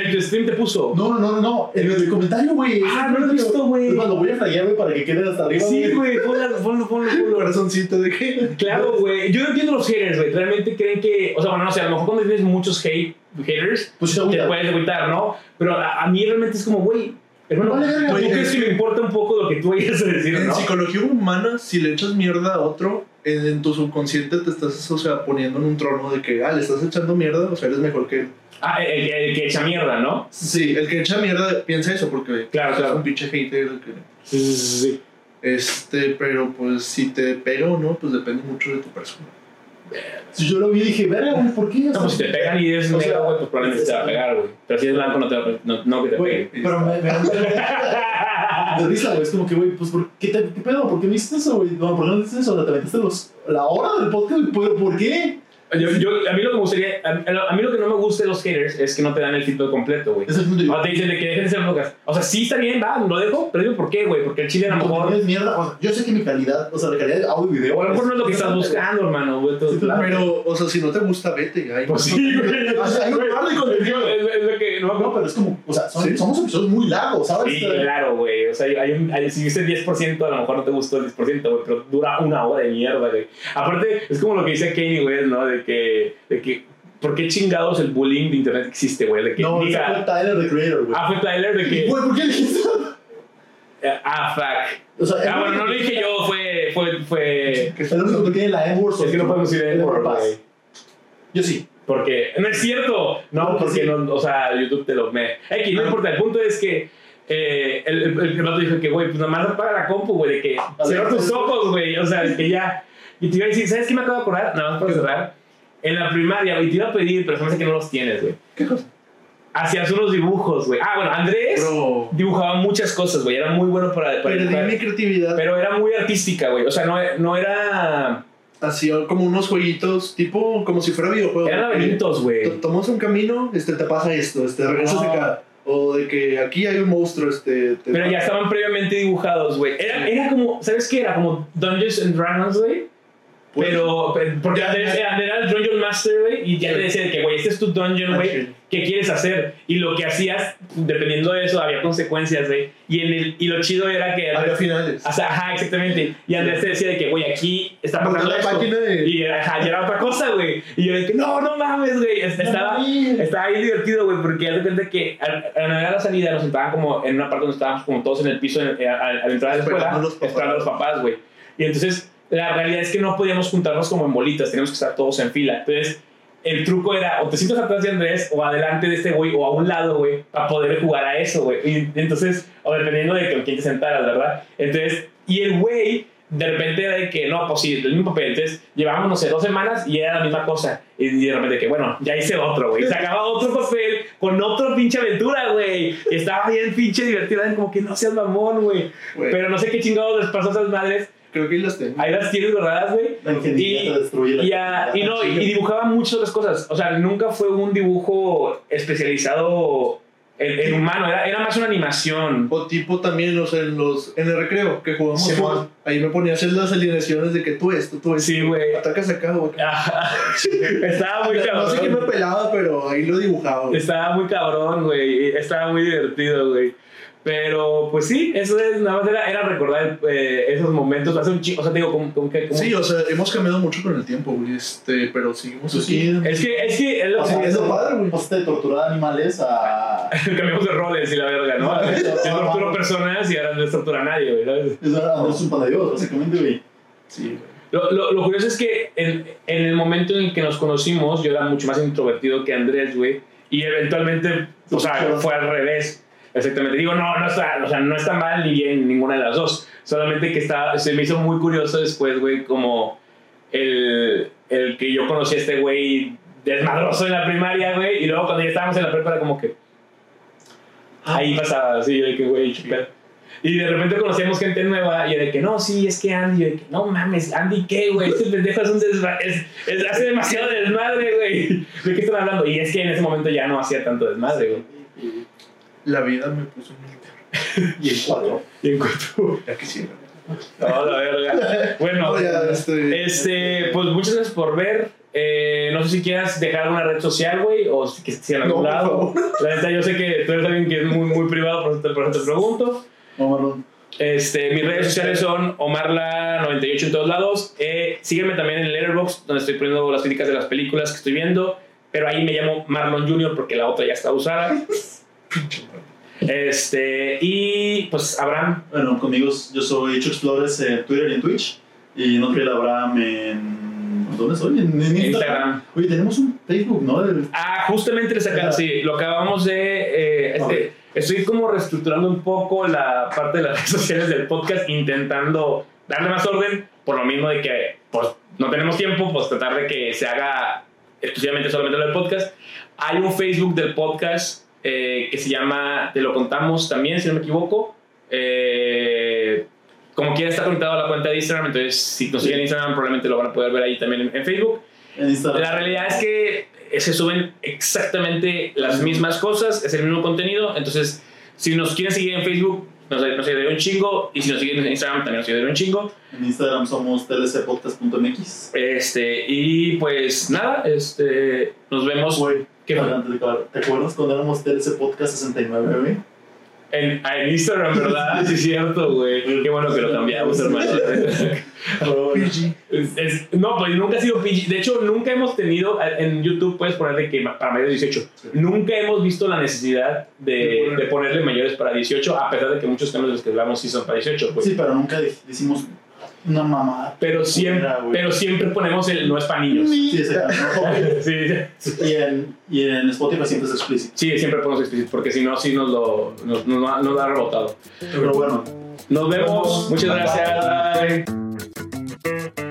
En, tu stream te puso. No, no, no, no, no. En el comentario, güey. Ah, no lo he visto, güey. Lo voy a flaguear, güey, para que quede hasta arriba. Sí, güey, ponlo, ponlo, ponlo, ponlo. Corazoncito de qué. Claro, güey. Yo no entiendo los haters, güey. Realmente creen que. O sea, bueno, no sé, a lo mejor cuando tienes muchos hate, haters, Pues te puedes agüitar, ¿no? Pero a, a mí realmente es como, güey, hermano, Vale, ¿tú crees es- que me importa un poco lo que tú vayas a decir, En no? psicología humana, si le echas mierda a otro, en, tu subconsciente te estás, o sea, poniendo en un trono de que, ah, le estás echando mierda, o sea, eres mejor que él. Ah, el, que- el que echa mierda, ¿no? Sí, el que echa mierda piensa eso porque Claro, es claro. un pinche hater. que- Sí, sí, sí. sí. Este, pero pues si te pega o no, pues depende mucho de tu persona. Si yo lo vi, dije, verga, güey, ¿por qué? No, pues si te pegan y eres o negro, güey, pues probablemente te va a pegar, güey. Pero si es blanco, no te va a pe- no, no que te Güey, pegue. pero me, me, me, de risa, güey. Es como que, güey, pues, ¿por qué, te, ¿qué pedo? ¿Por qué me hiciste eso, güey? No, ¿por qué no hiciste eso? ¿Te metiste los, la hora del podcast, güey? ¿Pero por qué? Yo, yo, a mí lo que me gustaría, a, a mí lo que no me gusta de los haters es que no te dan el feedback completo, güey. Es el punto. O te dicen de que dejen de podcast. O sea, sí está bien, va, lo dejo, pero digo, ¿por qué, güey? Porque el chile a lo mejor. Es mierda. O sea, yo sé que mi calidad, o sea, la calidad de audio y video. O a lo mejor no es lo que estás buscando, hermano, güey. Sí, claro. Pero, o sea, si no te gusta, vete. Ahí Pues sí, güey. O sea, hay un par de Es contenido. que- es- es lo que. No, No, pero es como, o sea, son, Sí. somos episodios muy largos, ¿sabes? Sí, claro, güey. O sea, hay un, hay- si viste 10%, a lo mejor no te gustó el 10%, güey, pero dura una hora de mierda, güey. Aparte, es como lo que dice Kanye West, ¿no? De que, de que, ¿por qué chingados el bullying de internet existe, güey? De que No, diga, fue Tyler, the creator, güey. ah, fue Tyler, de que, Güey, ¿por qué dijiste? ah, fuck. O sea, Ah, bueno, no lo dije yo, fue, fue, fue, El único que tiene la N-word. es que no podemos decir Pass. güey. Yo sí. Porque, no es cierto, no, Porque no, o sea, YouTube te lo me. X, no importa, el punto es que eh, el, el, el rato dijo que, güey, pues nada más apaga la compu, güey, de que cierra tus ojos, güey, o sea, de que ya. Y te iba a decir, ¿sabes qué me acabo de acordar? Nada más para cerrar. En la primaria, güey, te iba a pedir, pero se me hace que no los tienes, güey. ¿Qué cosa? Hacías unos dibujos, güey. Ah, bueno, Andrés Bro, dibujaba muchas cosas, güey, era muy bueno para, para perdí mi creatividad. Pero era muy artística, güey, o sea, no, no era. Hacía como unos jueguitos, tipo, como si fuera videojuego. Eran laberintos, güey. Tomas un camino, este, te pasa esto, este, regresas No. acá. O de que aquí hay un monstruo, este... te- Pero ya estaban previamente dibujados, güey. Era, era como, ¿sabes qué? Era como Dungeons and Dragons, güey. Pues, Pero, porque ya. era, el Dungeon Master, güey, y ya Sí. te decía de que, güey, este es tu dungeon, Ah, güey, sí. ¿qué quieres hacer? Y lo que hacías, dependiendo de eso, había consecuencias, güey. Y, en el, y lo chido era que Había finales. o sea, ajá, exactamente. Y Andrés te decía de que, güey, aquí está Monté pasando la esto. de... Y ajá, era otra cosa, güey. Y yo de que, no, no mames, güey. Es- Estaba, estaba bien divertido, güey, porque haz de cuenta que a la salida nos sentaban como en una parte donde estábamos como todos en el piso en- a- a- al entrar a la escuela, Esperando a los papás. esperando a los papás, güey. Y entonces la realidad es que no podíamos juntarnos como en bolitas, teníamos que estar todos en fila. Entonces el truco era o te sientas atrás de Andrés o adelante de este güey o a un lado, güey, para poder jugar a eso, güey. Y entonces, o dependiendo de con quién te sentaras, ¿verdad? Entonces, y el güey de repente era de que no, pues sí, el mismo papel. Entonces llevábamos, no sé, dos semanas y era la misma cosa. Y de repente que, bueno, ya hice otro, güey. Sacaba otro papel con otro pinche aventura, güey. Estaba bien pinche divertida. Como que no seas mamón, güey. Güey, Pero no sé qué chingados les pasó a esas madres. Creo que ahí las tengo. Ahí las tienes guardadas, güey. La ingeniería Y- te destruye la Y, y no, y, y dibujaba muchas otras cosas. O sea, nunca fue un dibujo especializado el, el humano, era, era más una animación. O tipo también, o sea, en, los, en el recreo que jugamos Sí, fútbol, ahí me ponía a hacer las alineaciones de que tú esto, tú esto. Sí, güey. Atacas acá. Ajá. Estaba muy cabrón. No sé qué me pelaba, pero ahí lo dibujaba. güey. Estaba muy cabrón, güey. Estaba muy divertido, güey. Pero, pues sí, eso es, nada más era, era recordar eh, esos momentos. Hace un chico, o sea, digo, como, como que. como- Sí, o sea, hemos cambiado mucho con el tiempo, güey. Este, pero seguimos Pues así. sí. Es que, es que es lo O sea, que es lo padre, güey. Pasaste de torturar animales a. cambiamos de roles y la verga, ¿no? Yo torturo personas y ahora no tortura a nadie, güey. ¿sabes? Es un de Dios, básicamente, güey. Sí, güey. Lo, lo, lo curioso es que en, en el momento en el que nos conocimos, yo era mucho más introvertido que Andrés, güey. Y eventualmente, o sea, fue al revés. Exactamente. Digo, no, no está, o sea, no está mal ni bien ninguna de las dos. Solamente que está, se me hizo muy curioso después, güey, como el, el que yo conocí a este güey desmadroso en la primaria, güey. Y luego cuando ya estábamos en la prepa como que... Ahí pasaba, así, de que, güey. Y de repente conocíamos gente nueva y de que, no, sí, es que Andy, de que, no mames, Andy, ¿qué, güey? Este pendejo es un desmadre, es, es- hace demasiado desmadre, güey. ¿De qué están hablando? Y es que en ese momento ya no hacía tanto desmadre, güey. La vida me puso un límite. Y el 4. Y en cuanto... Ya quisiera. No, la verga. Bueno, No, ya, este. este, pues muchas gracias por ver. Eh, no sé si quieras dejar alguna red social, güey, o si si en algún No, lado. La neta, yo sé que tú eres alguien que es muy, muy privado, por eso te, por eso te pregunto. No, Marlon. Este, mis redes sociales son Omarla98 en todos lados. Eh, sígueme también en Letterboxd, donde estoy poniendo las críticas de las películas que estoy viendo. Pero ahí me llamo Marlon Jr. porque la otra ya está usada. Este, y pues Abraham, Bueno, conmigo yo soy Chuck Explores en Twitter y en Twitch. Y no Notriel Abraham en. ¿Dónde soy? En, en Instagram. Instagram. Oye, tenemos un Facebook, ¿no? El- Ah, justamente les acabo, sí, lo acabamos de. eh, este, Estoy como reestructurando un poco la parte de las redes sociales del podcast, intentando darle más orden, por lo mismo de que pues, no tenemos tiempo, pues tratar de que se haga exclusivamente solamente lo del podcast. Hay un Facebook del podcast eh, que se llama Te lo contamos también, si no me equivoco. Eh, como quiera está conectado a la cuenta de Instagram, entonces si nos siguen en Instagram probablemente lo van a poder ver ahí también en- en Facebook. La realidad es que se suben exactamente las mismas cosas, es el mismo contenido. Entonces, si nos quieren seguir en Facebook, nos, nos ayudaría un chingo. Y si nos siguen en Instagram, también nos ayudaría un chingo. En Instagram somos tlcpodcast.mx. Este, y pues nada, este, nos vemos Güey, ¿Qué fue? antes de acabar, ¿te acuerdas cuando éramos TLC Podcast 69, güey? En, en Instagram, ¿verdad? Sí, es cierto, güey. Qué bueno que lo cambiamos, hermano. PG. Es- es- no, pues nunca ha sido PG. De hecho, nunca hemos tenido, en YouTube puedes ponerle que para mayores de 18. Nunca hemos visto la necesidad de, de ponerle mayores para 18, a pesar de que muchos temas de los que hablamos sí son para 18. Pues. Sí, pero nunca decimos una mamada. Pero, siempre, pero siempre ponemos el no es para niños. Sí, exacto. Sí, y, en, y en Spotify siempre es explícito. sí, siempre ponemos explícito, porque si no, sí nos lo nos, nos, da- nos da rebotado. Pero bueno, Nos vemos. vemos. Muchas Bye, gracias. Bye.